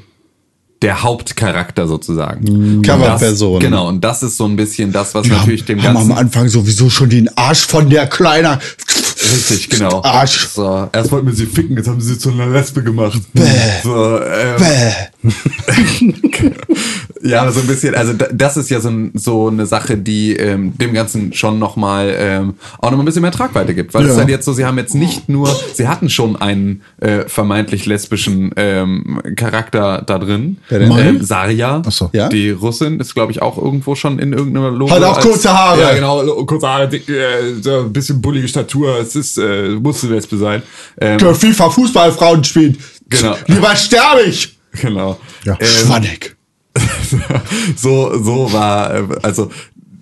der Hauptcharakter sozusagen. Coverperson. das- Genau, und das ist so ein bisschen das, was natürlich dem haben am ganzen... Anfang sowieso schon den Arsch von der Kleiner. Richtig, genau. Arsch. So, erst wollten wir sie ficken, jetzt haben sie sie zu einer Lesbe gemacht. So, ähm, Bäh. Ja, so ein bisschen, also da- das ist ja so, so eine Sache, die ähm, dem Ganzen schon nochmal ähm, auch noch ein bisschen mehr Tragweite gibt. Weil es Ja. ist halt jetzt so, sie haben jetzt nicht nur, sie hatten schon einen äh, vermeintlich lesbischen ähm, Charakter da drin. Ähm, Saria, so. Ja? die Russin, ist glaube ich auch irgendwo schon in irgendeiner Logo. Hat auch als- kurze Haare. Ja, genau, kurze Haare, dick, äh, so ein bisschen bullige Statur, es ist, äh, musste Lesbe sein. Ähm, FIFA Fußballfrauen spielt. Genau. Lieber sterbe ich. genau. Ja. Ähm, Schwanek. so, so war, äh, also,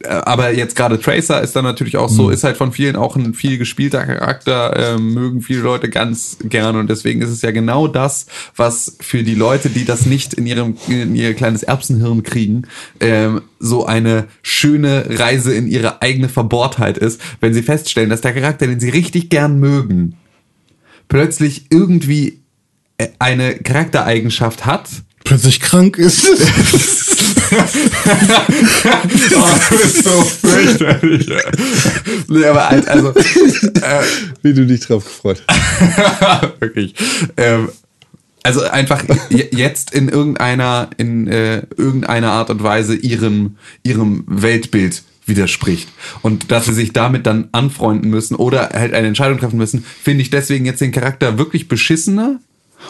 äh, aber jetzt gerade Tracer ist dann natürlich auch so, ist halt von vielen auch ein viel gespielter Charakter, ähm, mögen viele Leute ganz gerne und deswegen ist es ja genau das, was für die Leute, die das nicht in ihrem, in ihr kleines Erbsenhirn kriegen, ähm, so eine schöne Reise in ihre eigene Verbohrtheit ist, wenn sie feststellen, dass der Charakter, den sie richtig gern mögen, plötzlich irgendwie äh, eine Charaktereigenschaft hat, Plötzlich krank ist. Oh, du bist so fürchterlich. nee, aber halt, also, äh, Wie du dich drauf gefreut hast. wirklich. Ähm, also einfach jetzt in irgendeiner, in äh, irgendeiner Art und Weise ihrem, ihrem Weltbild widerspricht. Und dass sie sich damit dann anfreunden müssen oder halt eine Entscheidung treffen müssen, finde ich deswegen jetzt den Charakter wirklich beschissener?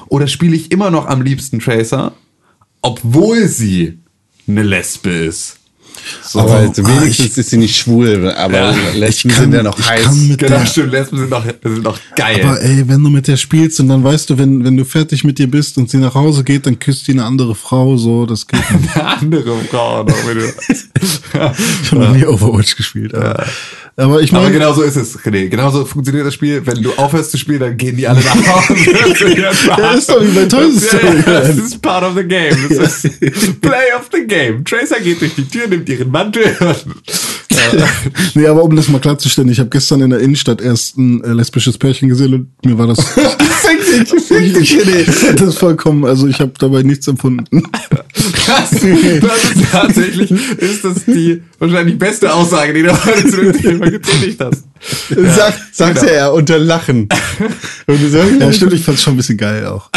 Oder spiele ich immer noch am liebsten Tracer, obwohl sie eine Lesbe ist? So. Aber also wenigstens ich- ist sie nicht schwul, aber Ja. Lesben kann- sind ja noch heiß. mit Genau, der, stimmt, Lesben sind doch, sind doch geil. Aber ey, wenn du mit der spielst und dann weißt du, wenn, wenn du fertig mit ihr bist und sie nach Hause geht, dann küsst die eine andere Frau, so, das geht nicht. eine andere Frau noch, wenn du. Ich habe noch nie Overwatch gespielt. Aber, aber ich Aber meine, genau so ist es, René. Genau so funktioniert das Spiel. Wenn du aufhörst zu spielen, dann gehen die alle nach Hause. Ja, ist doch wie bei Toy Story. Ja, ja, das ist part of the game. Das ist Play of the game. Tracer geht durch die Tür, nimmt ihren Mantel. nee, aber um das mal klarzustellen, ich habe gestern in der Innenstadt erst ein äh, lesbisches Pärchen gesehen und mir war das. Das ist vollkommen, also ich habe dabei nichts empfunden. Krass. Das ist tatsächlich, ist das die wahrscheinlich beste Aussage, die du heute zu dem Thema getätigt hast. Sag, sagte genau. er unter Lachen. Und sagst, Ja, stimmt, ich fand's schon ein bisschen geil auch.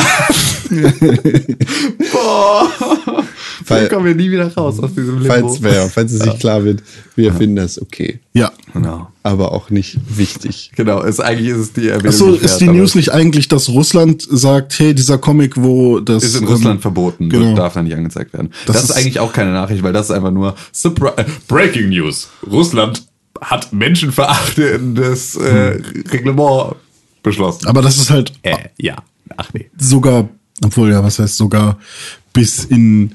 Boah. Weil- Dann kommen wir nie wieder raus aus diesem Limbo. falls, wer, falls es sich klar wird, wir finden das okay. Ja. Genau. Aber auch nicht wichtig. Genau, ist, eigentlich ist es die Erwähnung. Achso, nicht ist die News nicht eigentlich, dass Russland sagt, hey, dieser Comic, wo das. Ist in ähm, Russland verboten, genau. wird, darf da nicht angezeigt werden. Das, Das ist ist- eigentlich auch keine Nachricht, weil das ist einfach nur Surpri äh, Breaking News. Russland hat menschenverachtendes äh, Reglement beschlossen. Aber das ist halt äh, ja. Ach nee. sogar, obwohl ja, was heißt sogar bis in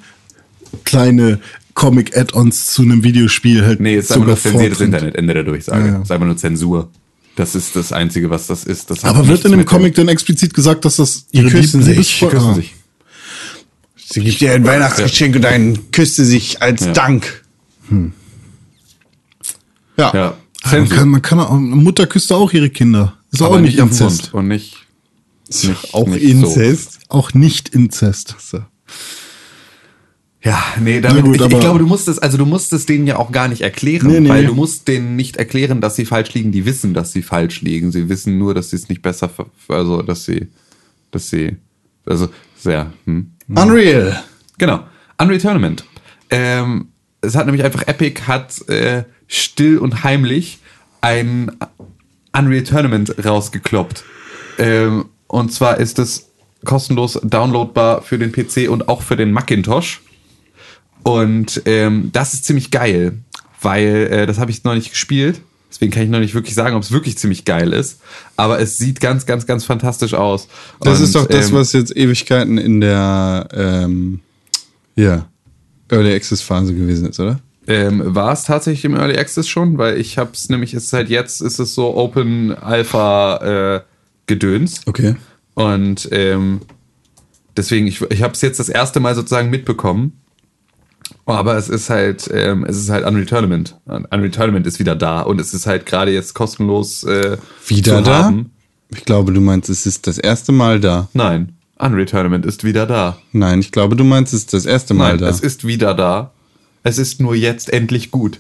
kleine Comic-Add-ons zu einem Videospiel halt Nee, es ist einfach nur zensiertes. Internet, Ende der Durchsage. Ja, ja. Es ist einfach nur Zensur. Das ist das Einzige, was das ist. Das Aber wird in dem Comic denn explizit gesagt, dass das ihre küssen sich, küssen Ah. sich. Sie gibt dir ein Weihnachtsgeschenk und dann küsst sie sich als Ja. Dank. Ja. Ja. Ah, Man kann, man kann auch, Mutter küsst auch ihre Kinder. Ist auch Aber nicht am Mund Inzest. Und nicht, nicht auch nicht Inzest. Auch nicht Inzest. So. Ja, nee, damit, gut, ich, ich glaube, du musst es, also du musst es denen ja auch gar nicht erklären, Nee, nee. weil du musst denen nicht erklären, dass sie falsch liegen. Die wissen, dass sie falsch liegen. Sie wissen nur, dass sie es nicht besser, ver- also dass sie, dass sie, also sehr, hm. Unreal. Genau. Unreal Tournament. Ähm, es hat nämlich einfach Epic hat äh, still und heimlich ein Unreal Tournament rausgekloppt. Ähm, und zwar ist es kostenlos downloadbar für den PC und auch für den Macintosh. Und ähm, das ist ziemlich geil, weil äh, das habe ich noch nicht gespielt. Deswegen kann ich noch nicht wirklich sagen, ob es wirklich ziemlich geil ist. Aber es sieht ganz, ganz, ganz fantastisch aus. Das Und, ist doch das, ähm, was jetzt Ewigkeiten in der ähm, ja, Early Access Phase gewesen ist, oder? Ähm, war es tatsächlich im Early Access schon, weil ich habe es nämlich ist halt jetzt ist es so Open Alpha äh, Gedöns Okay. und ähm, deswegen ich, ich habe es jetzt das erste Mal sozusagen mitbekommen, aber es ist halt ähm, es ist halt Unreal Tournament. Unreal Tournament ist wieder da und es ist halt gerade jetzt kostenlos äh, Wieder da? haben. Ich glaube, du meinst, es ist das erste Mal da. Nein, Unreal Tournament ist wieder da. Nein, ich glaube, du meinst, es ist das erste Mal Nein, da. es ist wieder da. Es ist nur jetzt endlich gut.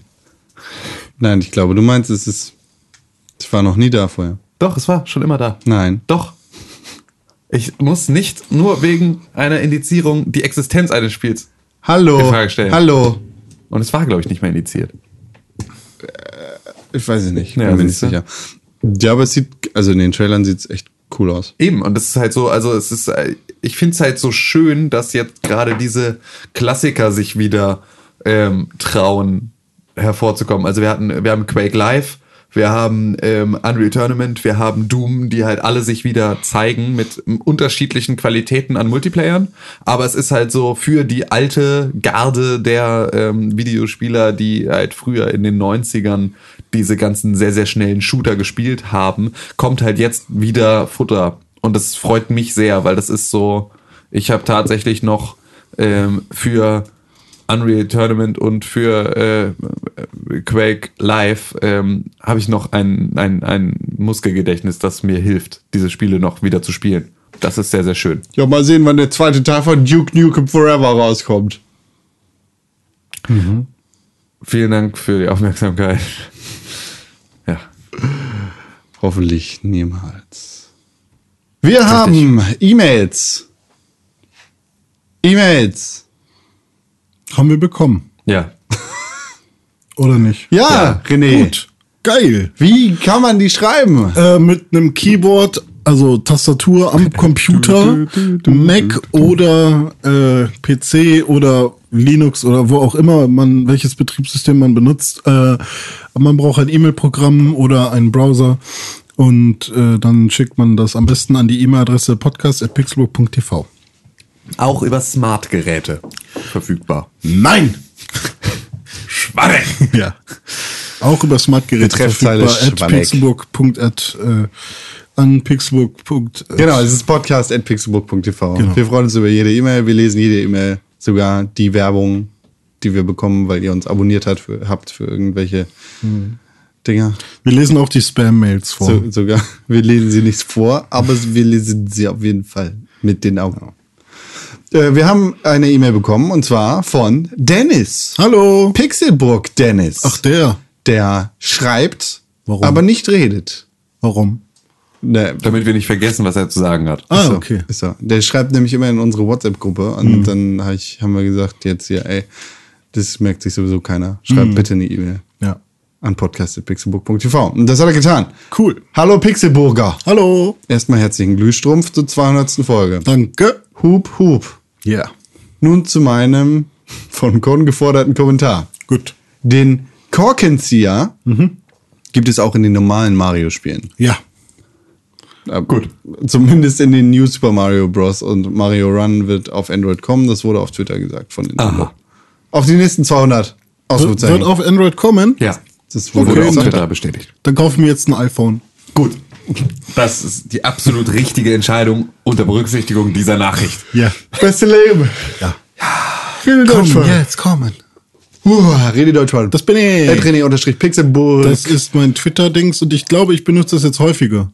Nein, ich glaube, du meinst, es ist. Ich war noch nie da vorher. Doch, es war schon immer da. Nein. Doch. Ich muss nicht nur wegen einer Indizierung die Existenz eines Spiels. Hallo. Hallo. Und es war, glaube ich, nicht mehr indiziert. Ich weiß es nicht. Ja, bin mir nicht sicher. Ja, aber es sieht, also in den Trailern sieht es echt cool aus. Eben, und das ist halt so, also es ist, äh, ich finde es halt so schön, dass jetzt gerade diese Klassiker sich wieder ähm, trauen, hervorzukommen. Also wir hatten, wir haben Quake Live, wir haben ähm, Unreal Tournament, wir haben Doom, die halt alle sich wieder zeigen mit ähm, unterschiedlichen Qualitäten an Multiplayern. Aber es ist halt so für die alte Garde der ähm, Videospieler, die halt früher in den 90ern diese ganzen sehr, sehr schnellen Shooter gespielt haben, kommt halt jetzt wieder Futter. Und das freut mich sehr, weil das ist so, ich habe tatsächlich noch ähm, für Unreal Tournament und für äh, Quake Live ähm, habe ich noch ein, ein, ein Muskelgedächtnis, das mir hilft, diese Spiele noch wieder zu spielen. Das ist sehr, sehr schön. Ja, mal sehen, wann der zweite Teil von Duke Nukem Forever rauskommt. Vielen Dank für die Aufmerksamkeit. Ja. Hoffentlich niemals. Wir haben E-Mails. E-Mails. Haben wir bekommen. Ja. Oder nicht? Ja, René. Gut. Geil. Wie kann man die schreiben? Äh, mit einem Keyboard, also Tastatur am Computer, Mac oder äh, PC oder Linux oder wo auch immer man, welches Betriebssystem man benutzt. Äh, man braucht ein E-Mail-Programm oder einen Browser und äh, dann schickt man das am besten an die E-Mail-Adresse podcast.pixelbook.tv. Auch über Smart-Geräte verfügbar. Nein! Schwanne! Ja. Auch über Smartgeräte verfügbar. At pixelbook.at äh, an pixelbook. Genau, es ist podcast.pixelbook.tv. Genau. Wir freuen uns über jede E-Mail. Wir lesen jede E-Mail, sogar die Werbung, die wir bekommen, weil ihr uns abonniert hat, für, habt für irgendwelche Dinger. Wir lesen auch die Spam-Mails vor. So, sogar, wir lesen sie nicht vor, aber wir lesen sie auf jeden Fall mit den Augen. Äh, wir haben eine E-Mail bekommen und zwar von Dennis. Hallo! Pixelburg Dennis. Ach, der. der schreibt, Warum? aber nicht redet. Warum? Ne, Damit wir nicht vergessen, was er zu sagen hat. Ah, so, okay. Ist so. Der schreibt nämlich immer in unsere WhatsApp-Gruppe und dann hab ich, haben wir gesagt, jetzt hier, ey, das merkt sich sowieso keiner. Schreibt bitte eine E-Mail. An podcast.pixelburg.tv. Und das hat er getan. Cool. Hallo Pixelburger. Hallo! Erstmal herzlichen Glühstrumpf zur 200. Folge. Danke. Hup, hup. Ja. Nun zu meinem von Con geforderten Kommentar. Gut. Den Korkenzieher gibt es auch in den normalen Mario-Spielen. Ja. Gut. Zumindest in den New Super Mario Bros. und Mario Run wird auf Android kommen. Das wurde auf Twitter gesagt von den Aha. Auf die nächsten 200 Wird, Ausrufezeichen. wird auf Android kommen? Ja. Das wurde okay, auf gesagt. Twitter bestätigt. Dann kaufen wir jetzt ein iPhone. Gut. Das ist die absolut richtige Entscheidung unter Berücksichtigung dieser Nachricht. Ja. Beste Leben. Ja. Rede Deutsch. Komm, jetzt kommen. Uh, Rede Deutsch. Das bin ich. René unterstrich Pixelburg. Das ist mein Twitter-Dings und ich glaube, ich benutze das jetzt häufiger.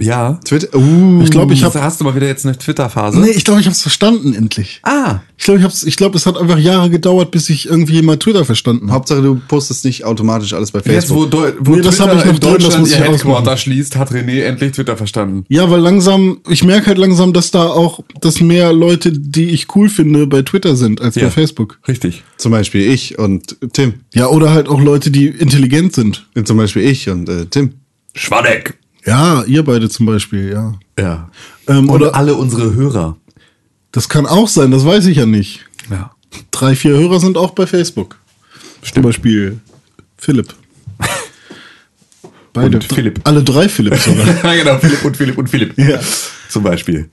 Ja. Twitter. Uh. Ich glaube, ich Hast, habe. hast du mal wieder jetzt eine Twitter-Phase? Nee, ich glaube, ich habe es verstanden endlich. Ah. Ich glaube, ich, hab's- ich glaube, es hat einfach Jahre gedauert, bis ich irgendwie mal Twitter verstanden habe. Hauptsache, du postest nicht automatisch alles bei Jetzt, wo, Facebook. Deu wo Nee, das Twitter hab ich noch das Deutschland muss ihr Headquarter schließt, hat René endlich Twitter verstanden. Ja, weil langsam, ich merke halt langsam, dass da auch, dass mehr Leute, die ich cool finde, bei Twitter sind als Ja. bei Facebook. Richtig. Zum Beispiel ich und Tim. Ja, oder halt auch Leute, die intelligent sind. Zum Beispiel ich und äh, Tim. Schwadeck. Ja, ihr beide zum Beispiel, ja. Ja. Ähm, Und oder alle unsere Hörer. das kann auch sein, das weiß ich ja nicht. Ja. Drei, vier Hörer sind auch bei Facebook. Zum Beispiel Philipp. Beide. Und Philipp. Alle drei Philipps sogar. ja, genau, Philipp und Philipp und Philipp. Ja. Zum Beispiel.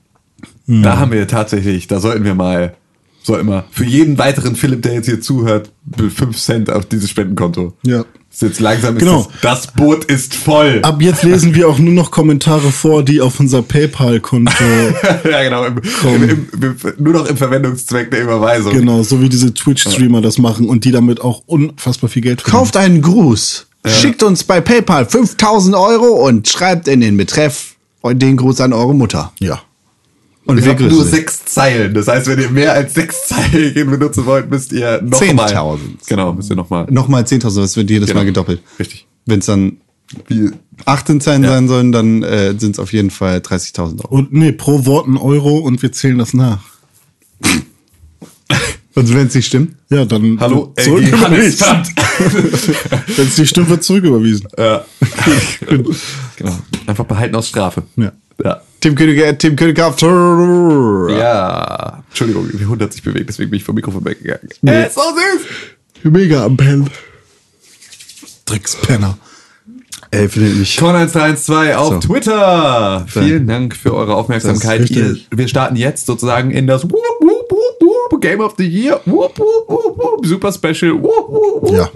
Da haben wir tatsächlich, da sollten wir mal, so immer, für jeden weiteren Philipp, der jetzt hier zuhört, 5 Cent auf dieses Spendenkonto. Ja. Ist jetzt langsam ist Genau. das, das Boot ist voll. Ab jetzt lesen wir auch nur noch Kommentare vor, die auf unser PayPal-Konto, ja, genau. Im, im, im, im, nur noch im Verwendungszweck der Überweisung. genau, so wie diese Twitch-Streamer das machen und die damit auch unfassbar viel Geld verdienen. Kauft einen Gruß. Schickt uns bei PayPal 5000 Euro und schreibt in den Betreff den Gruß an eure Mutter. Ja. Und Wir wir haben nur sechs Zeilen. Das heißt, wenn ihr mehr als sechs Zeilen benutzen wollt, müsst ihr nochmal. 10.000. Genau, müsst ihr nochmal. Nochmal 10.000, das wird jedes Genau. Mal gedoppelt. Richtig. Wenn es dann Wie, 18 Zeilen Ja. sein sollen, dann äh, sind es auf jeden Fall 30.000 Euro. Und nee, pro Wort ein Euro und wir zählen das nach. Und wenn es nicht stimmt? Ja, dann hallo, zurücküberwiesen. Wenn es nicht stimmt, wird zurücküberwiesen. Ja. genau. Einfach behalten aus Strafe. Ja. Ja. Tim Königer, Tim Königer auf. Ja. Entschuldigung, der Hund hat sich bewegt, deswegen bin ich vom Mikrofon weggegangen. Er ist so süß. Mega am Pen. Dreckspenner. Ey, findet mich. Con1312 auf So. Twitter. Vielen Dank für eure Aufmerksamkeit. Ihr, wir starten jetzt sozusagen in das Whoop, Whoop, Whoop, Game of the Year. Super Special. Ja.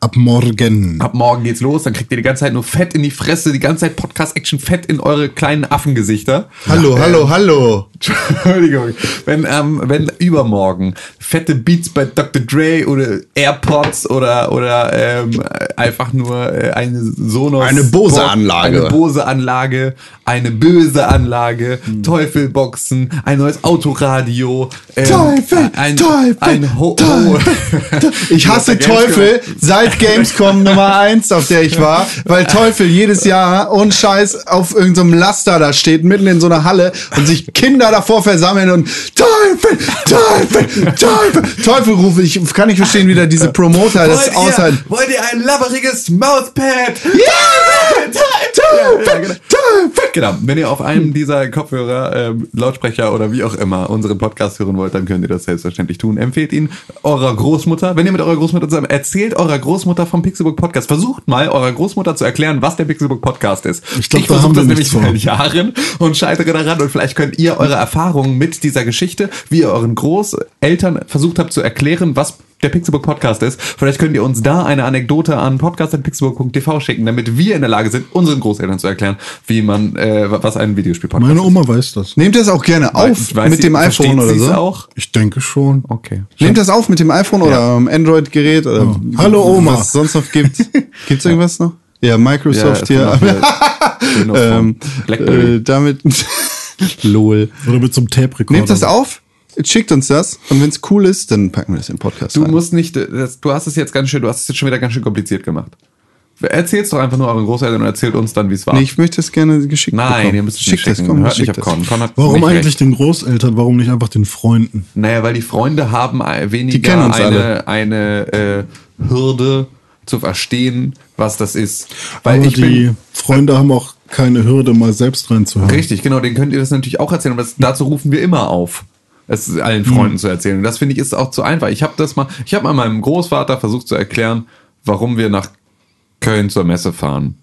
Ab morgen. Ab morgen geht's los, dann kriegt ihr die ganze Zeit nur Fett in die Fresse, die ganze Zeit Podcast-Action Fett in eure kleinen Affengesichter. Hallo, hallo, hallo. Entschuldigung. Wenn, ähm, wenn übermorgen fette Beats bei Dr. Dre oder AirPods oder, oder ähm, einfach nur äh, eine Sonos. Eine Bose-Anlage. Eine Bose-Anlage, eine böse Anlage, Teufelboxen, ein neues Autoradio. ähm, Teufel, ein, Teufel, ein Ho Teufel. Ich hasse ja Teufel, seit seit Gamescom Nummer eins, auf der ich war, weil Teufel jedes Jahr und Scheiß auf irgendeinem Laster da steht, mitten in so einer Halle und sich Kinder davor versammeln und Teufel, Teufel, Teufel, Teufel rufe ich, kann nicht verstehen, wie da diese Promoter das aushalten. wollt ihr ein labberiges Mouthpad? Ja! Teufel, Ja, genau. Teufel. Genau, wenn ihr auf einem dieser Kopfhörer, ähm, Lautsprecher oder wie auch immer unseren Podcast hören wollt, dann könnt ihr das selbstverständlich tun. Empfehlt ihn eurer Großmutter. Wenn ihr mit eurer Großmutter zusammen erzählt eurer Großmutter vom Pixelbook Podcast. Versucht mal eurer Großmutter zu erklären, was der Pixelbook Podcast ist. Ich glaub, da versuche haben wir das nämlich vor. seit Jahren und scheitere daran und vielleicht könnt ihr eure Erfahrungen mit dieser Geschichte, wie ihr euren Großeltern versucht habt zu erklären, was der Pixelbook Podcast ist. Vielleicht könnt ihr uns da eine Anekdote an podcast.pixelbook.tv schicken, damit wir in der Lage sind, unseren Großeltern zu erklären, wie man, äh, was ein Videospiel-Podcast Meine ist. Oma weiß das. Nehmt das auch gerne auf Weiß mit sie- dem iPhone oder so. auch? Ich denke schon. Okay. Nehmt das auf mit dem iPhone oder am Android-Gerät oder Hallo, Oma. was es sonst noch gibt. Gibt's irgendwas noch? Ja, Microsoft Ja, hier. ähm, Blackberry. äh, damit. Lol. Oder mit so einem Tape-Recorder. Nehmt das auf, schickt uns das und wenn es cool ist, dann packen wir das in den Podcast. Du rein. musst nicht, das, du hast es jetzt ganz schön, du hast es jetzt schon wieder ganz schön kompliziert gemacht. Erzähl's doch einfach nur euren Großeltern und erzählt uns dann, wie es war. Nee, ich möchte es gerne geschickt Nein, bekommen. ihr müsst es Schickt nicht das, schicken. komm, Hört nicht das. Con. Con Warum eigentlich recht. den Großeltern? Warum nicht einfach den Freunden? Naja, weil die Freunde haben äh, weniger kennen uns eine, eine äh, Hürde zu verstehen, was das ist. Weil Aber ich die bin, Freunde haben auch keine Hürde, mal selbst reinzuhören. Richtig, genau, den könnt ihr das natürlich auch erzählen. Und das, dazu rufen wir immer auf, es allen Freunden zu erzählen. Und das finde ich ist auch zu einfach. Ich habe das mal, ich habe mal meinem Großvater versucht zu erklären, warum wir nach Köln zur Messe fahren.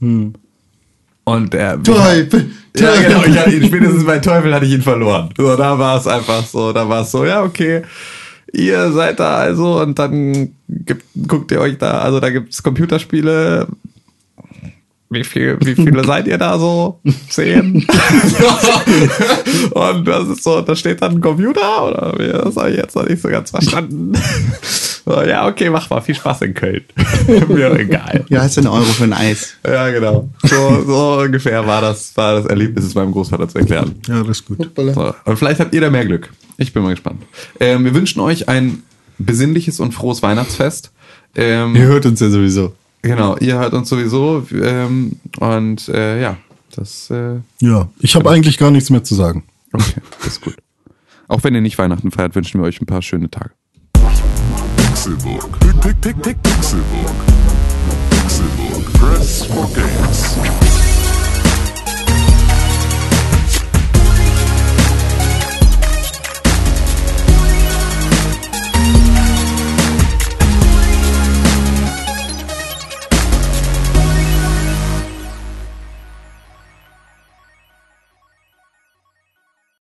Und er. Teufel, Ja, Teufel. genau. Ich hatte ihn, spätestens bei Teufel hatte ich ihn verloren. So, da war es einfach so, da war es so, ja, okay. Ihr seid da also und dann gibt, guckt ihr euch da, also da gibt's Computerspiele. Wie, viel, wie viele seid ihr da so? Zehn? und das ist so, da steht dann ein Computer oder wie? Das habe ich jetzt noch nicht so ganz verstanden. so, ja, okay, mach mal. Viel Spaß in Köln. Mir egal. Ja, hast du einen Euro für ein Eis. Ja, genau. So, so ungefähr war das, war das Erlebnis, es meinem Großvater zu erklären. Ja, das ist gut. So, aber vielleicht habt ihr da mehr Glück. Ich bin mal gespannt. Ähm, wir wünschen euch ein besinnliches und frohes Weihnachtsfest. Ähm, Ihr hört uns ja sowieso. Genau, ihr hört uns sowieso. Ähm, und äh, ja, das, äh, Ja, ich habe eigentlich gar nichts mehr zu sagen. okay, das ist gut. Auch wenn ihr nicht Weihnachten feiert, wünschen wir euch ein paar schöne Tage. Pixelbook. Pick, pick, pick, pick, Pixelbook. Pixelbook. Press for games.